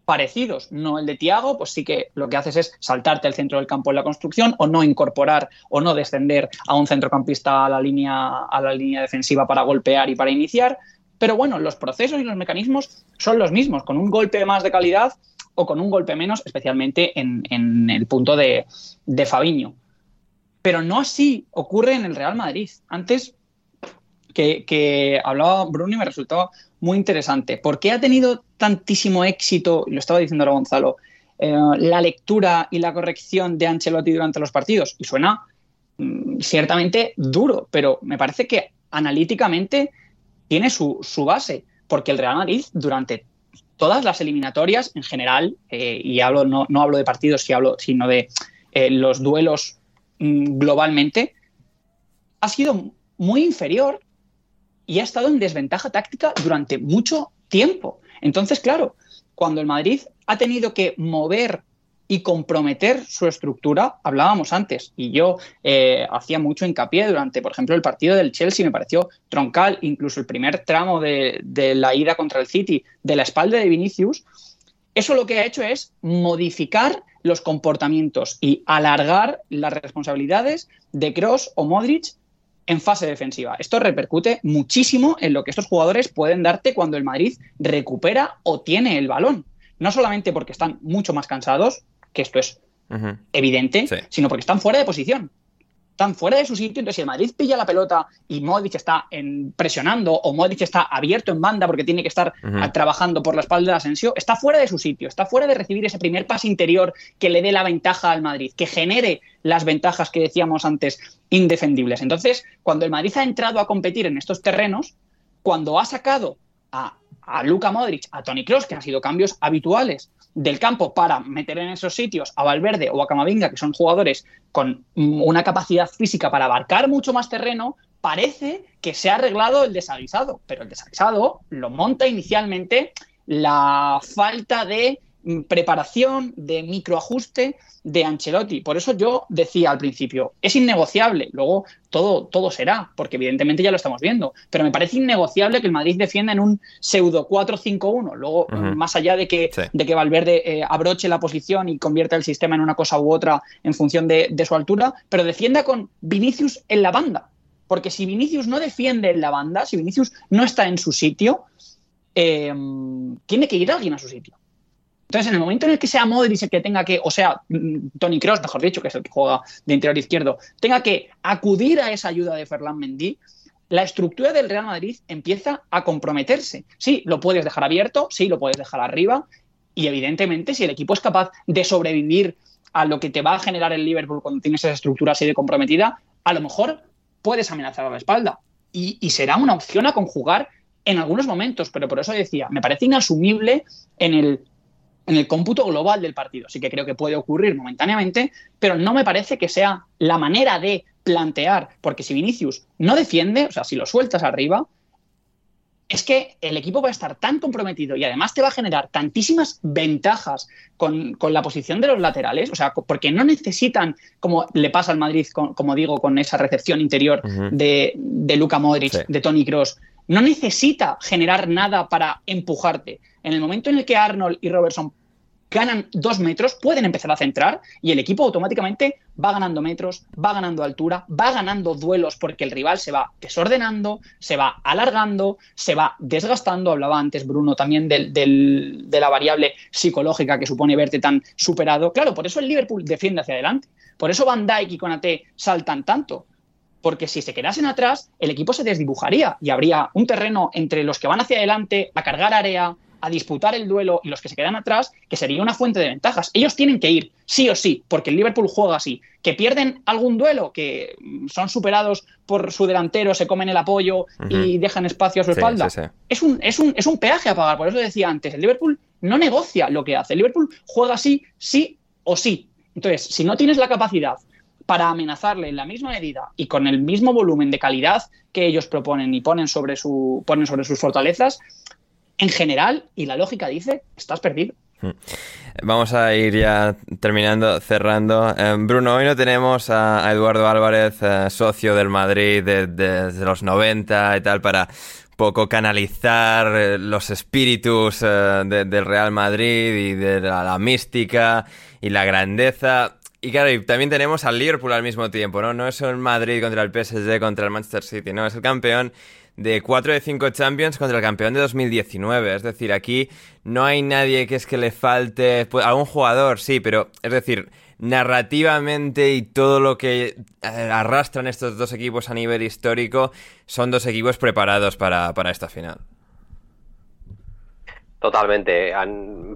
parecidos, no el de Thiago, pues sí que lo que haces es saltarte al centro del campo en la construcción o no incorporar o no descender a un centrocampista a la línea, a la línea defensiva para golpear y para iniciar. Pero bueno, los procesos y los mecanismos son los mismos, con un golpe más de calidad o con un golpe menos, especialmente en, el punto de, de Fabiño. Pero no así ocurre en el Real Madrid. Antes que, hablaba Bruno y me resultaba muy interesante. ¿Por qué ha tenido tantísimo éxito, lo estaba diciendo ahora Gonzalo, eh, la lectura y la corrección de Ancelotti durante los partidos? Y suena mm, ciertamente duro, pero me parece que analíticamente tiene su, base, porque el Real Madrid durante todas las eliminatorias en general, eh, y hablo, no, hablo de partidos, sino de eh, los duelos Mm, globalmente, ha sido muy inferior y ha estado en desventaja táctica durante mucho tiempo. Entonces, claro, cuando el Madrid ha tenido que mover y comprometer su estructura, hablábamos antes, y yo eh, hacía mucho hincapié durante, por ejemplo, el partido del Chelsea, me pareció troncal, incluso el primer tramo de, de la ida contra el City, de la espalda de Vinicius, eso lo que ha hecho es modificar los comportamientos y alargar las responsabilidades de Cross o Modric en fase defensiva. Esto repercute muchísimo en lo que estos jugadores pueden darte cuando el Madrid recupera o tiene el balón. No solamente porque están mucho más cansados, que esto es evidente, sino porque están fuera de posición están fuera de su sitio. Entonces, si el Madrid pilla la pelota y Modric está en, presionando o Modric está abierto en banda porque tiene que estar trabajando por la espalda de Asensio, está fuera de su sitio, está fuera de recibir ese primer pase interior que le dé la ventaja al Madrid, que genere las ventajas que decíamos antes indefendibles. Entonces, cuando el Madrid ha entrado a competir en estos terrenos, cuando ha sacado a, a Luka Modric, a Tony Kroos, que han sido cambios habituales del campo para meter en esos sitios a Valverde o a Camavinga, que son jugadores con una capacidad física para abarcar mucho más terreno, parece que se ha arreglado el desaguisado, pero el desaguisado lo monta inicialmente la falta de preparación, de microajuste de Ancelotti. Por eso yo decía al principio, es innegociable, luego todo, todo será, porque evidentemente ya lo estamos viendo, pero me parece innegociable que el Madrid defienda en un pseudo 4-5-1, luego más allá de que, de que Valverde eh, abroche la posición y convierta el sistema en una cosa u otra en función de, su altura, pero defienda con Vinicius en la banda, porque si Vinicius no defiende en la banda, si Vinicius no está en su sitio, eh, tiene que ir alguien a su sitio. Entonces, en el momento en el que sea Modric el que tenga que, o sea, mm, Tony Cross, mejor dicho, que es el que juega de interior izquierdo, tenga que acudir a esa ayuda de Ferland Mendy, la estructura del Real Madrid empieza a comprometerse. Sí, lo puedes dejar abierto, sí, lo puedes dejar arriba, y evidentemente, si el equipo es capaz de sobrevivir a lo que te va a generar el Liverpool cuando tienes esa estructura así de comprometida, a lo mejor puedes amenazar a la espalda. Y, será una opción a conjugar en algunos momentos, pero por eso decía, me parece inasumible en el, en el cómputo global del partido. Sí que creo que puede ocurrir momentáneamente, pero no me parece que sea la manera de plantear, porque si Vinicius no defiende, o sea, si lo sueltas arriba, es que el equipo va a estar tan comprometido y además te va a generar tantísimas ventajas con, la posición de los laterales, o sea, porque no necesitan, como le pasa al Madrid, como digo, con esa recepción interior de, de Luka Modric, de Tony Cross, no necesita generar nada para empujarte. En el momento en el que Arnold y Robertson ganan dos metros, pueden empezar a centrar y el equipo automáticamente va ganando metros, va ganando altura, va ganando duelos porque el rival se va desordenando, se va alargando, se va desgastando. Hablaba antes Bruno también de la variable psicológica que supone verte tan superado. Claro, por eso el Liverpool defiende hacia adelante. Por eso Van Dijk y Conate saltan tanto. Porque si se quedasen atrás, el equipo se desdibujaría y habría un terreno entre los que van hacia adelante a cargar área, a disputar el duelo y los que se quedan atrás, que sería una fuente de ventajas. Ellos tienen que ir, sí o sí, porque el Liverpool juega así. Que pierden algún duelo, que son superados por su delantero, se comen el apoyo y dejan espacio a su espalda. Es, un, es, un, es un peaje a pagar, por eso decía antes, el Liverpool no negocia lo que hace. El Liverpool juega así, sí o sí. Entonces, si no tienes la capacidad para amenazarle en la misma medida y con el mismo volumen de calidad que ellos proponen y ponen sobre, su, ponen sobre sus fortalezas, en general, y la lógica dice, estás perdido. Hmm. Vamos a ir ya terminando, cerrando. Eh, Bruno, hoy no tenemos a, Eduardo Álvarez, eh, socio del Madrid desde los 90 y tal, para poco canalizar eh, los espíritus del Real Madrid y de la, mística y la grandeza. Y claro, también tenemos al Liverpool al mismo tiempo, ¿no? No es el Madrid contra el PSG, contra el Manchester City, no, es el campeón de 4 de 5 Champions contra el campeón de 2019. Es decir, aquí no hay nadie que es que le falte. Pues, algún jugador, sí, pero es decir, narrativamente y todo lo que eh, arrastran estos dos equipos a nivel histórico son dos equipos preparados para, para esta final. Totalmente.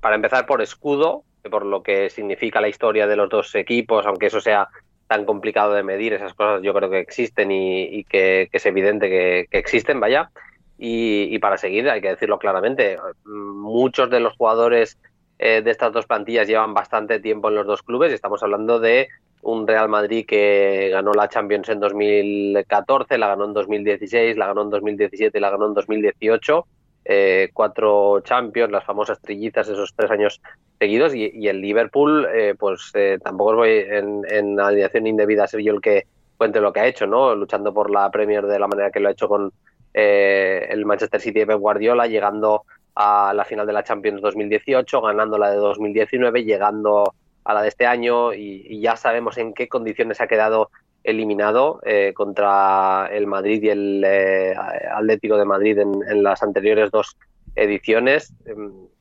Para empezar por escudo, por lo que significa la historia de los dos equipos, aunque eso sea tan complicado de medir, esas cosas yo creo que existen y, que, es evidente que, existen, vaya. Y, para seguir, hay que decirlo claramente, muchos de los jugadores eh, de estas dos plantillas llevan bastante tiempo en los dos clubes y estamos hablando de un Real Madrid que ganó la Champions en 2014, la ganó en 2016, la ganó en 2017 y la ganó en 2018 eh, cuatro Champions, las famosas trillizas esos tres años seguidos y, el Liverpool, eh, pues eh, tampoco voy en, en alineación indebida a ser yo el que cuente lo que ha hecho, ¿no? Luchando por la Premier de la manera que lo ha hecho con el Manchester City de Guardiola, llegando a la final de la Champions 2018, ganando la de 2019, llegando a la de este año y ya sabemos en qué condiciones ha quedado eliminado eh, contra el Madrid y el eh, Atlético de Madrid en, las anteriores dos ediciones.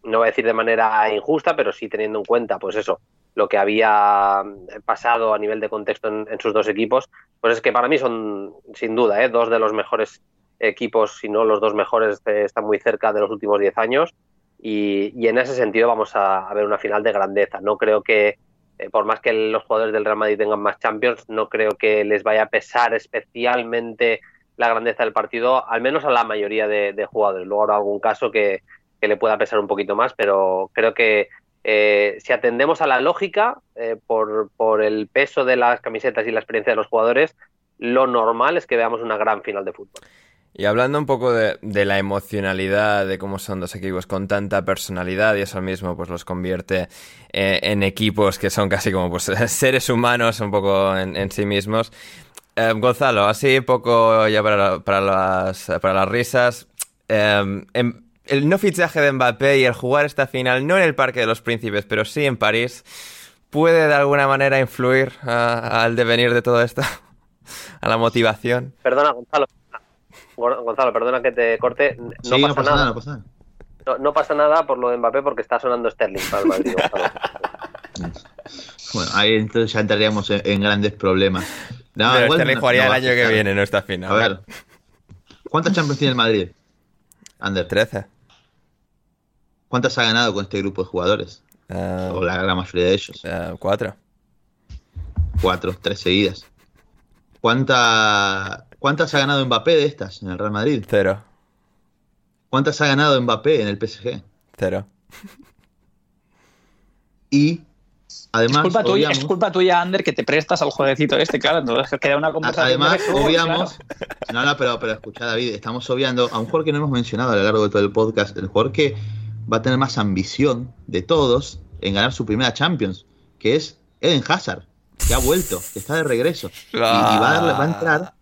No voy a decir de manera injusta, pero sí teniendo en cuenta, pues eso, lo que había pasado a nivel de contexto en, sus dos equipos, pues es que para mí son, sin duda, ¿eh? dos de los mejores equipos, si no los dos mejores, están muy cerca de los últimos diez años. Y, en ese sentido vamos a ver una final de grandeza. No creo que eh, por más que los jugadores del Real Madrid tengan más Champions, no creo que les vaya a pesar especialmente la grandeza del partido, al menos a la mayoría de, jugadores. Luego habrá algún caso que, le pueda pesar un poquito más, pero creo que eh, si atendemos a la lógica, eh, por, por el peso de las camisetas y la experiencia de los jugadores, lo normal es que veamos una gran final de fútbol. Y hablando un poco de, la emocionalidad, de cómo son dos equipos con tanta personalidad y eso mismo pues los convierte eh, en equipos que son casi como pues <laughs> seres humanos un poco en, sí mismos. Gonzalo, así poco ya para, para, las, para las risas. Eh, el no fichaje de Mbappé y el jugar esta final, no en el Parque de los Príncipes, pero sí en París, ¿puede de alguna manera influir al devenir de todo esto? <laughs> ¿A la motivación? Perdona, Gonzalo, Gonzalo, perdona que te corte. No, pasa, nada. No, no pasa nada por lo de Mbappé porque está sonando Sterling para el Madrid. <laughs> Bueno, ahí entonces ya entraríamos en, en grandes problemas. No, Pero igual Sterling jugaría no el año que viene, no esta final. A ver. ¿Cuántas Champions tiene el Madrid? Ander. 13. ¿Cuántas ha ganado con este grupo de jugadores? Eh, O la gran mayoría de ellos. eh, cuatro. Cuatro, tres seguidas. ¿Cuánta, ¿Cuántas ha ganado Mbappé de estas en el Real Madrid? Cero. ¿Cuántas ha ganado Mbappé en el PSG? Cero. Y además, es, culpa tuya, obviamos- es culpa tuya, Ander, que te prestas al jueguecito este, claro. Entonces queda una conversación. Además, de fútbol, obviamos. claro. No, no, pero, pero escucha, David, estamos obviando a un jugador que no hemos mencionado a lo largo de todo el podcast, el jugador que va a tener más ambición de todos en ganar su primera Champions, que es Eden Hazard, que ha vuelto, que está de regreso. Y, va, a darle- a entrar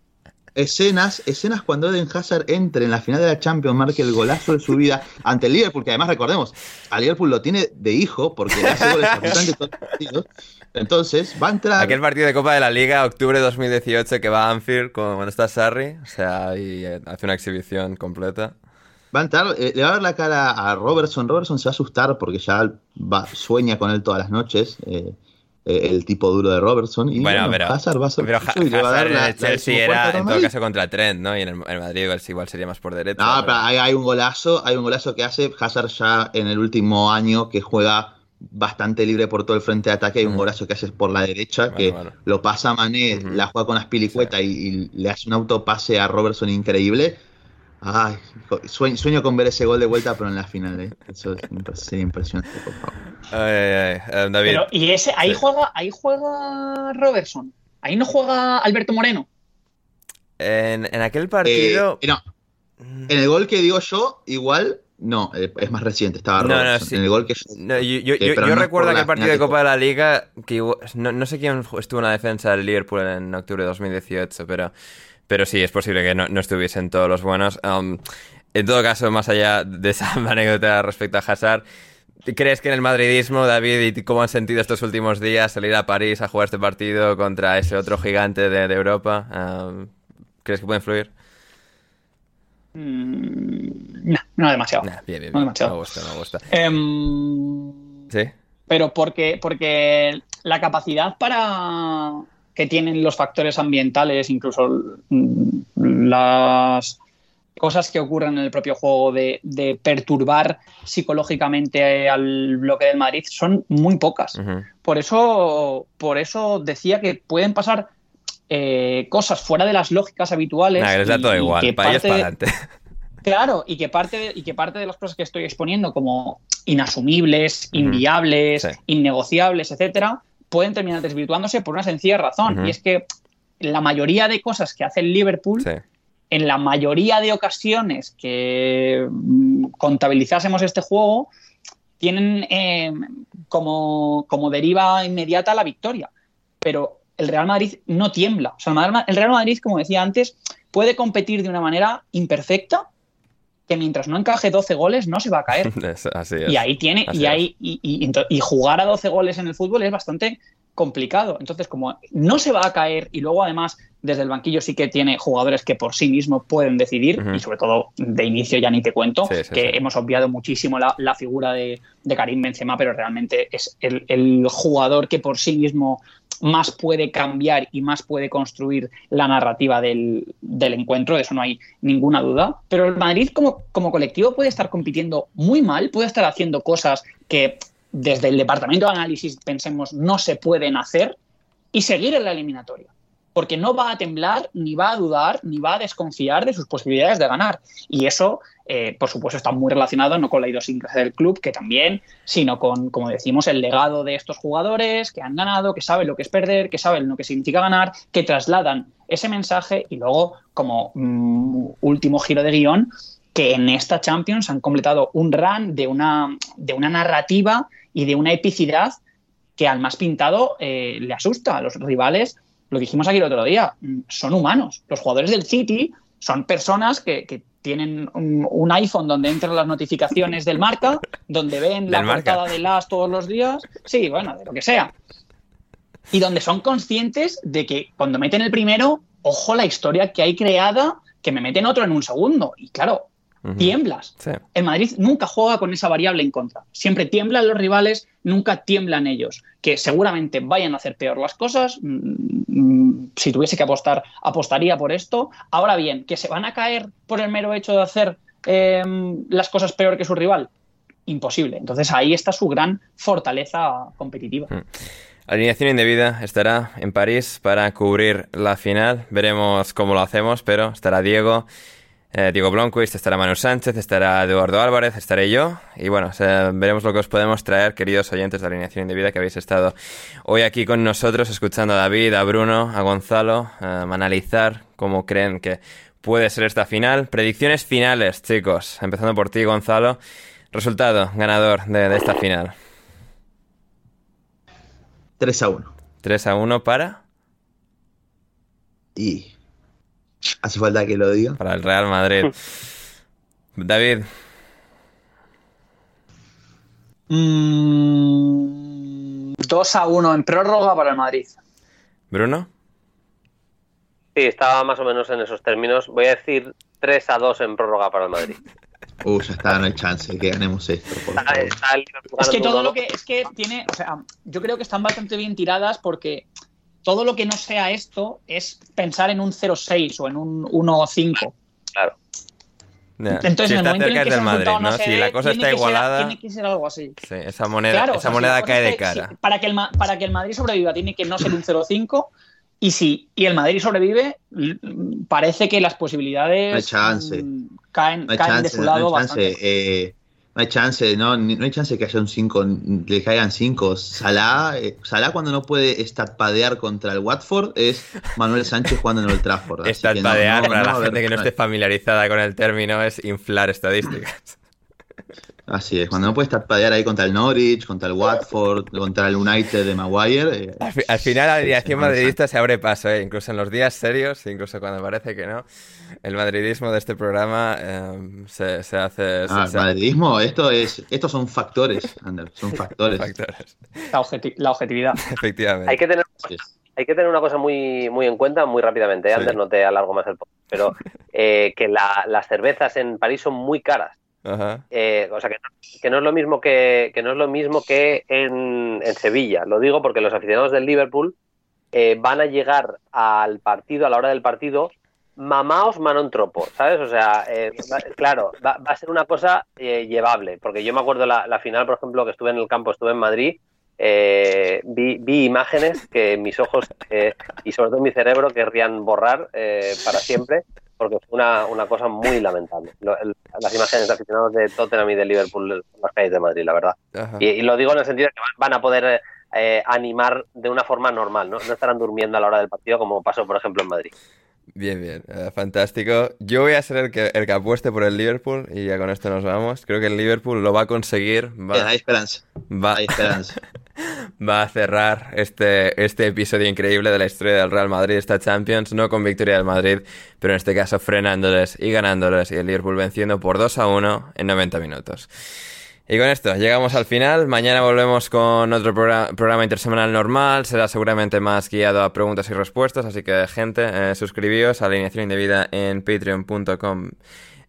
escenas, escenas cuando Eden Hazard entre en la final de la Champions, marque el golazo de su vida ante el Liverpool, que además recordemos, a Liverpool lo tiene de hijo, porque hace goles absolutamente todos los partidos. Entonces, va a entrar. Aquel partido de Copa de la Liga, octubre de 2018, que va a Anfield cuando está Sarri. O sea, y eh, hace una exhibición completa. Va a entrar, eh, le va a ver la cara a Robertson. Robertson se va a asustar porque ya va, sueña con él todas las noches. eh, eh, el tipo duro de Robertson. Y Bueno, bueno, pero, Hazard va a ser pero y le va a dar la- el Chelsea era en todo Madrid. caso contra Trent, ¿no? Y en el, en Madrid igual, igual sería más por derecha. No, pero- pero hay, hay un golazo, hay un golazo que hace Hazard ya en el último año que juega bastante libre por todo el frente de ataque. Hay un golazo que hace por la derecha Bueno, que bueno. lo pasa a Mané, la juega con Aspilicueta y, y le hace un autopase a Robertson increíble. Ay, sueño, sueño con ver ese gol de vuelta, pero en la final. ¿eh? Eso sería impresionante, por favor. Ay, ay, ay. Eh, David. Pero, y ese, ahí Sí. juega, ahí juega Robertson. Ahí no juega Alberto Moreno. En, en aquel partido. Eh, no, en el gol que digo yo, igual, no, eh, es más reciente, estaba No, no, sí. En el gol que yo- No, yo yo- Eh, yo- yo no recuerdo aquel partido de de Copa de la Liga que igual- no, no sé quién estuvo en la defensa del Liverpool en octubre de 2018, pero, pero sí, es posible que no, no estuviesen todos los buenos. Um, en todo caso, más allá de esa <laughs> anécdota respecto a Hazard, ¿crees que en el madridismo, David, y cómo han sentido estos últimos días salir a París a jugar este partido contra ese otro gigante de, de Europa? um, ¿Crees que puede influir? Mm, no, no demasiado. Nah, bien, bien, No demasiado. Me gusta, me gusta. Em, ¿Sí? pero porque, porque la capacidad para que tienen los factores ambientales, incluso mm, las cosas que ocurren en el propio juego de, de perturbar psicológicamente al bloque del Madrid son muy pocas. Por eso, por eso decía que pueden pasar eh, cosas fuera de las lógicas habituales. Nah, que les da y- todo igual, que para ellos parte para de- adelante. <laughs> Claro, y que parte de, y que parte de las cosas que estoy exponiendo como inasumibles, inviables, Sí. innegociables, etcétera, pueden terminar desvirtuándose por una sencilla razón. Y es que la mayoría de cosas que hace el Liverpool, Sí. en la mayoría de ocasiones que mm, contabilizásemos este juego, tienen eh, como, como deriva inmediata la victoria. Pero el Real Madrid no tiembla. O sea, el Real Madrid, como decía antes, puede competir de una manera imperfecta que mientras no encaje 12 goles no se va a caer. <laughs> Es- así es. Y ahí tiene, Así y, ahí, y, y- y jugar a 12 goles en el fútbol es bastante complicado. Entonces, como no se va a caer y luego además desde el banquillo sí que tiene jugadores que por sí mismos pueden decidir y sobre todo de inicio ya ni te cuento, Sí, sí, que sí. hemos obviado muchísimo la, la figura de, de Karim Benzema, pero realmente es el, el jugador que por sí mismo más puede cambiar y más puede construir la narrativa del, del encuentro, de eso no hay ninguna duda. Pero el Madrid como, como colectivo puede estar compitiendo muy mal, puede estar haciendo cosas que desde el departamento de análisis pensemos no se pueden hacer y seguir en la eliminatoria. Porque no va a temblar, ni va a dudar, ni va a desconfiar de sus posibilidades de ganar. Y eso, eh, por supuesto, está muy relacionado no con la idiosincrasia del club, que también, sino con, como decimos, el legado de estos jugadores que han ganado, que saben lo que es perder, que saben lo que significa ganar, que trasladan ese mensaje y luego, como mm, último giro de guion, que en esta Champions han completado un run de una, de una narrativa y de una epicidad que al más pintado eh, le asusta. A los rivales, lo dijimos aquí el otro día, mm, son humanos. Los jugadores del City son personas que, que tienen un, un iPhone donde entran las notificaciones del marca, donde ven la portada de las todos los días. Sí, bueno, de lo que sea. Y donde son conscientes de que cuando meten el primero, ojo la historia que hay creada, que me meten otro en un segundo. Y claro, tiemblas. El Madrid nunca juega con esa variable en contra. Siempre tiemblan los rivales, nunca tiemblan ellos. Que seguramente vayan a hacer peor las cosas. Mm, mm, si tuviese que apostar, apostaría por esto. Ahora bien, que se van a caer por el mero hecho de hacer em, las cosas peor que su rival. Imposible. Entonces ahí está su gran fortaleza competitiva. Mm. Alineación indebida estará en París para cubrir la final. Veremos cómo lo hacemos, pero estará Diego. Eh, Diego Blomqvist, estará Manu Sánchez, estará Eduardo Álvarez, estaré yo. Y bueno, veremos lo que os podemos traer, queridos oyentes de Alineación Indebida, que habéis estado hoy aquí con nosotros, escuchando a David, a Bruno, a Gonzalo, eh, analizar cómo creen que puede ser esta final. Predicciones finales, chicos. Empezando por ti, Gonzalo. Resultado ganador de, de esta final. 3 a 1. 3 a 1 para. Y Hace falta que lo diga. Para el Real Madrid. <laughs> David. 2 mm, a 1 en prórroga para el Madrid. ¿Bruno? Sí, estaba más o menos en esos términos. Voy a decir 3 a 2 en prórroga para el Madrid. <laughs> Uh, ya está, no hay chance que ganemos esto. es que todo lo que es que tiene, o sea, yo creo que están bastante bien tiradas porque todo lo que no sea esto es pensar en un 0-6 o en un 1-5. Claro. Entonces, si en momento en que del Madrid, ¿no? si la cosa está igualada. tiene que ser algo así. Sí, esa moneda, esa moneda cae de cara. para, que el, para que el Madrid sobreviva, tiene que no ser un 0-5. Y si y el Madrid sobrevive, parece que las posibilidades mm, caen, caen de su lado bastante. Eh, no hay chance, no, no hay chance que haya un 5, le caigan 5. Salah, eh, Salah cuando no puede estapadear contra el Watford es Manuel Sánchez jugando en el Trafford. Estapadear, para la gente que no esté familiarizada con el término, es inflar estadísticas. Así es, cuando no puedes tapadear ahí contra el Norwich, contra el Watford, contra el United de Maguire. Eh, al, final la dirección madridista se abre paso, eh, incluso en los días serios, incluso cuando parece que no. El madridismo de este programa eh, se, hace. Ah, el madridismo, esto es, estos son factores, Ander, son factores. <laughs> La, objetividad. Efectivamente. Hay que tener, hay que tener una cosa muy, muy en cuenta, muy rápidamente, Ander, no te alargo más el podcast, pero que las cervezas en París son muy caras. Eh, o sea que no, es lo mismo que, no es lo mismo que en, Sevilla. Lo digo porque los aficionados del Liverpool eh, van a llegar al partido, a la hora del partido, mamaos manon tropo, ¿sabes? O sea, eh, claro, va, a ser una cosa llevable. Porque yo me acuerdo la, la, final, por ejemplo, que estuve en el campo, estuve en Madrid. vi, vi, imágenes que mis ojos y sobre todo mi cerebro querrían borrar para siempre porque fue una, una cosa muy lamentable. las imágenes de aficionados de Tottenham y de Liverpool en las calles de Madrid, la verdad. Y, lo digo en el sentido de que van a poder eh, animar de una forma normal, ¿no? No estarán durmiendo a la hora del partido como pasó, por ejemplo, en Madrid. Bien, bien, eh, fantástico. Yo voy a ser el que, el que apueste por el Liverpool y ya con esto nos vamos. Creo que el Liverpool lo va a conseguir. Va, hay esperanza. Va, hay esperanza. <laughs> va a cerrar este, este episodio increíble de la historia del Real Madrid, esta Champions, no con victoria del Madrid, pero en este caso frenándoles y ganándoles y el Liverpool venciendo por 2 a 1 en 90 minutos. Y con esto llegamos al final. Mañana volvemos con otro programa intersemanal normal. Será seguramente más guiado a preguntas y respuestas. Así que, gente, eh, suscribíos a Alineación Indebida en patreon.com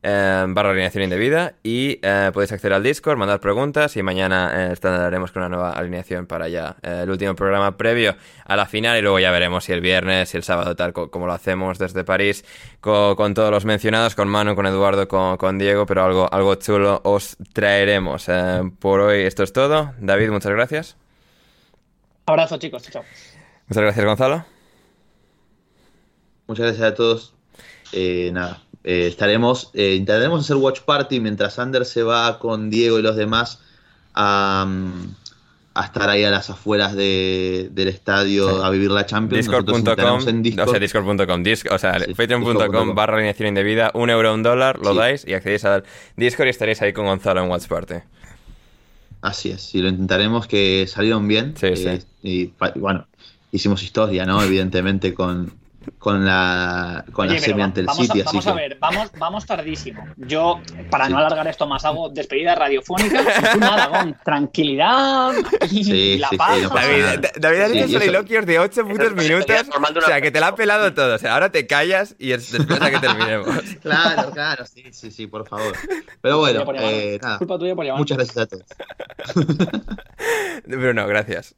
eh, barra alineación indebida y eh, podéis acceder al Discord, mandar preguntas y mañana eh, estaremos con una nueva alineación para ya el último programa previo a la final y luego ya veremos si el viernes, si el sábado tal como lo hacemos desde París con, todos los mencionados, con Manu, con Eduardo, con, con Diego, pero algo, algo chulo os traeremos. por hoy esto es todo. David, muchas gracias. Abrazo chicos, chao. Muchas gracias Gonzalo. Muchas gracias a todos. nada, eh, estaremos, eh, intentaremos hacer watch party mientras Ander se va con Diego y los demás a, estar ahí a las afueras del estadio a vivir la Champions. Discord.com, Discord. o sea, discord.com, o sea, patreon.com barra alineación indebida, un euro, un dólar, lo dais y accedéis al Discord y estaréis ahí con Gonzalo en Watch Party. Así es, y lo intentaremos que salieron bien. Sí, sí. Eh, y bueno, hicimos historia, ¿no? Evidentemente con, con la, con Oye, la pero semi va- ante el vamos, City. a, así vamos a que- ver, vamos, vamos tardísimo. Yo, para Sí. no alargar esto más, hago despedida radiofónica. Nada, con tranquilidad y Sí, la sí, paz. sí, no pasa David, ha dicho soliloquios de 8 putos minutos. O sea, que te la ha pelado todo. O sea, ahora te callas y es- espera a que terminemos. <laughs> Claro, claro, sí, sí, sí, por favor. Pero bueno, Culpa tuya por eh, nada. Culpa tuya por llamar. Muchas gracias a todos. <laughs> Bruno, gracias.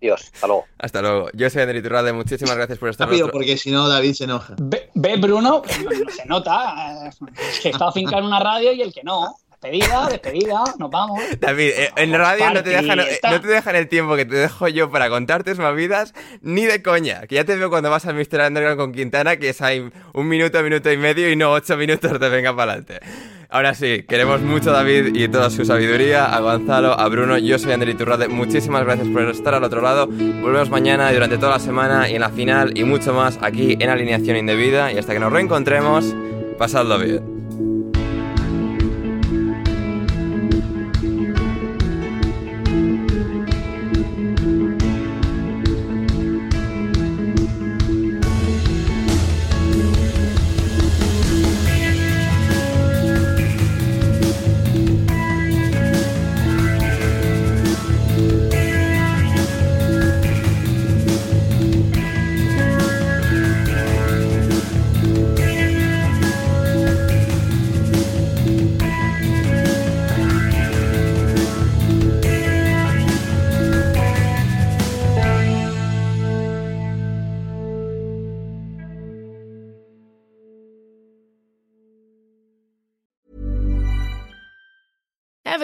Dios, hasta luego. Hasta luego. Yo soy André Iturralde. Muchísimas gracias por estar Rápido, otro- porque si no, David se enoja. Ve, ve, Bruno, no, no se nota. eh, Es que está afincado en una radio y el que no. Despedida, despedida, nos vamos. David, eh, en radio no te, dejan, eh, no te dejan el tiempo que te dejo yo para contarte tus movidas ni de coña. Que ya te veo cuando vas al Mr. Underground con Quintana, que es ahí un minuto, minuto y medio y no ocho minutos de venga para adelante. Ahora sí, queremos mucho a David y toda su sabiduría, a Gonzalo, a Bruno, yo soy Ander Iturralde, muchísimas gracias por estar al otro lado, volvemos mañana y durante toda la semana y en la final y mucho más aquí en Alineación Indebida y hasta que nos reencontremos, pasadlo bien.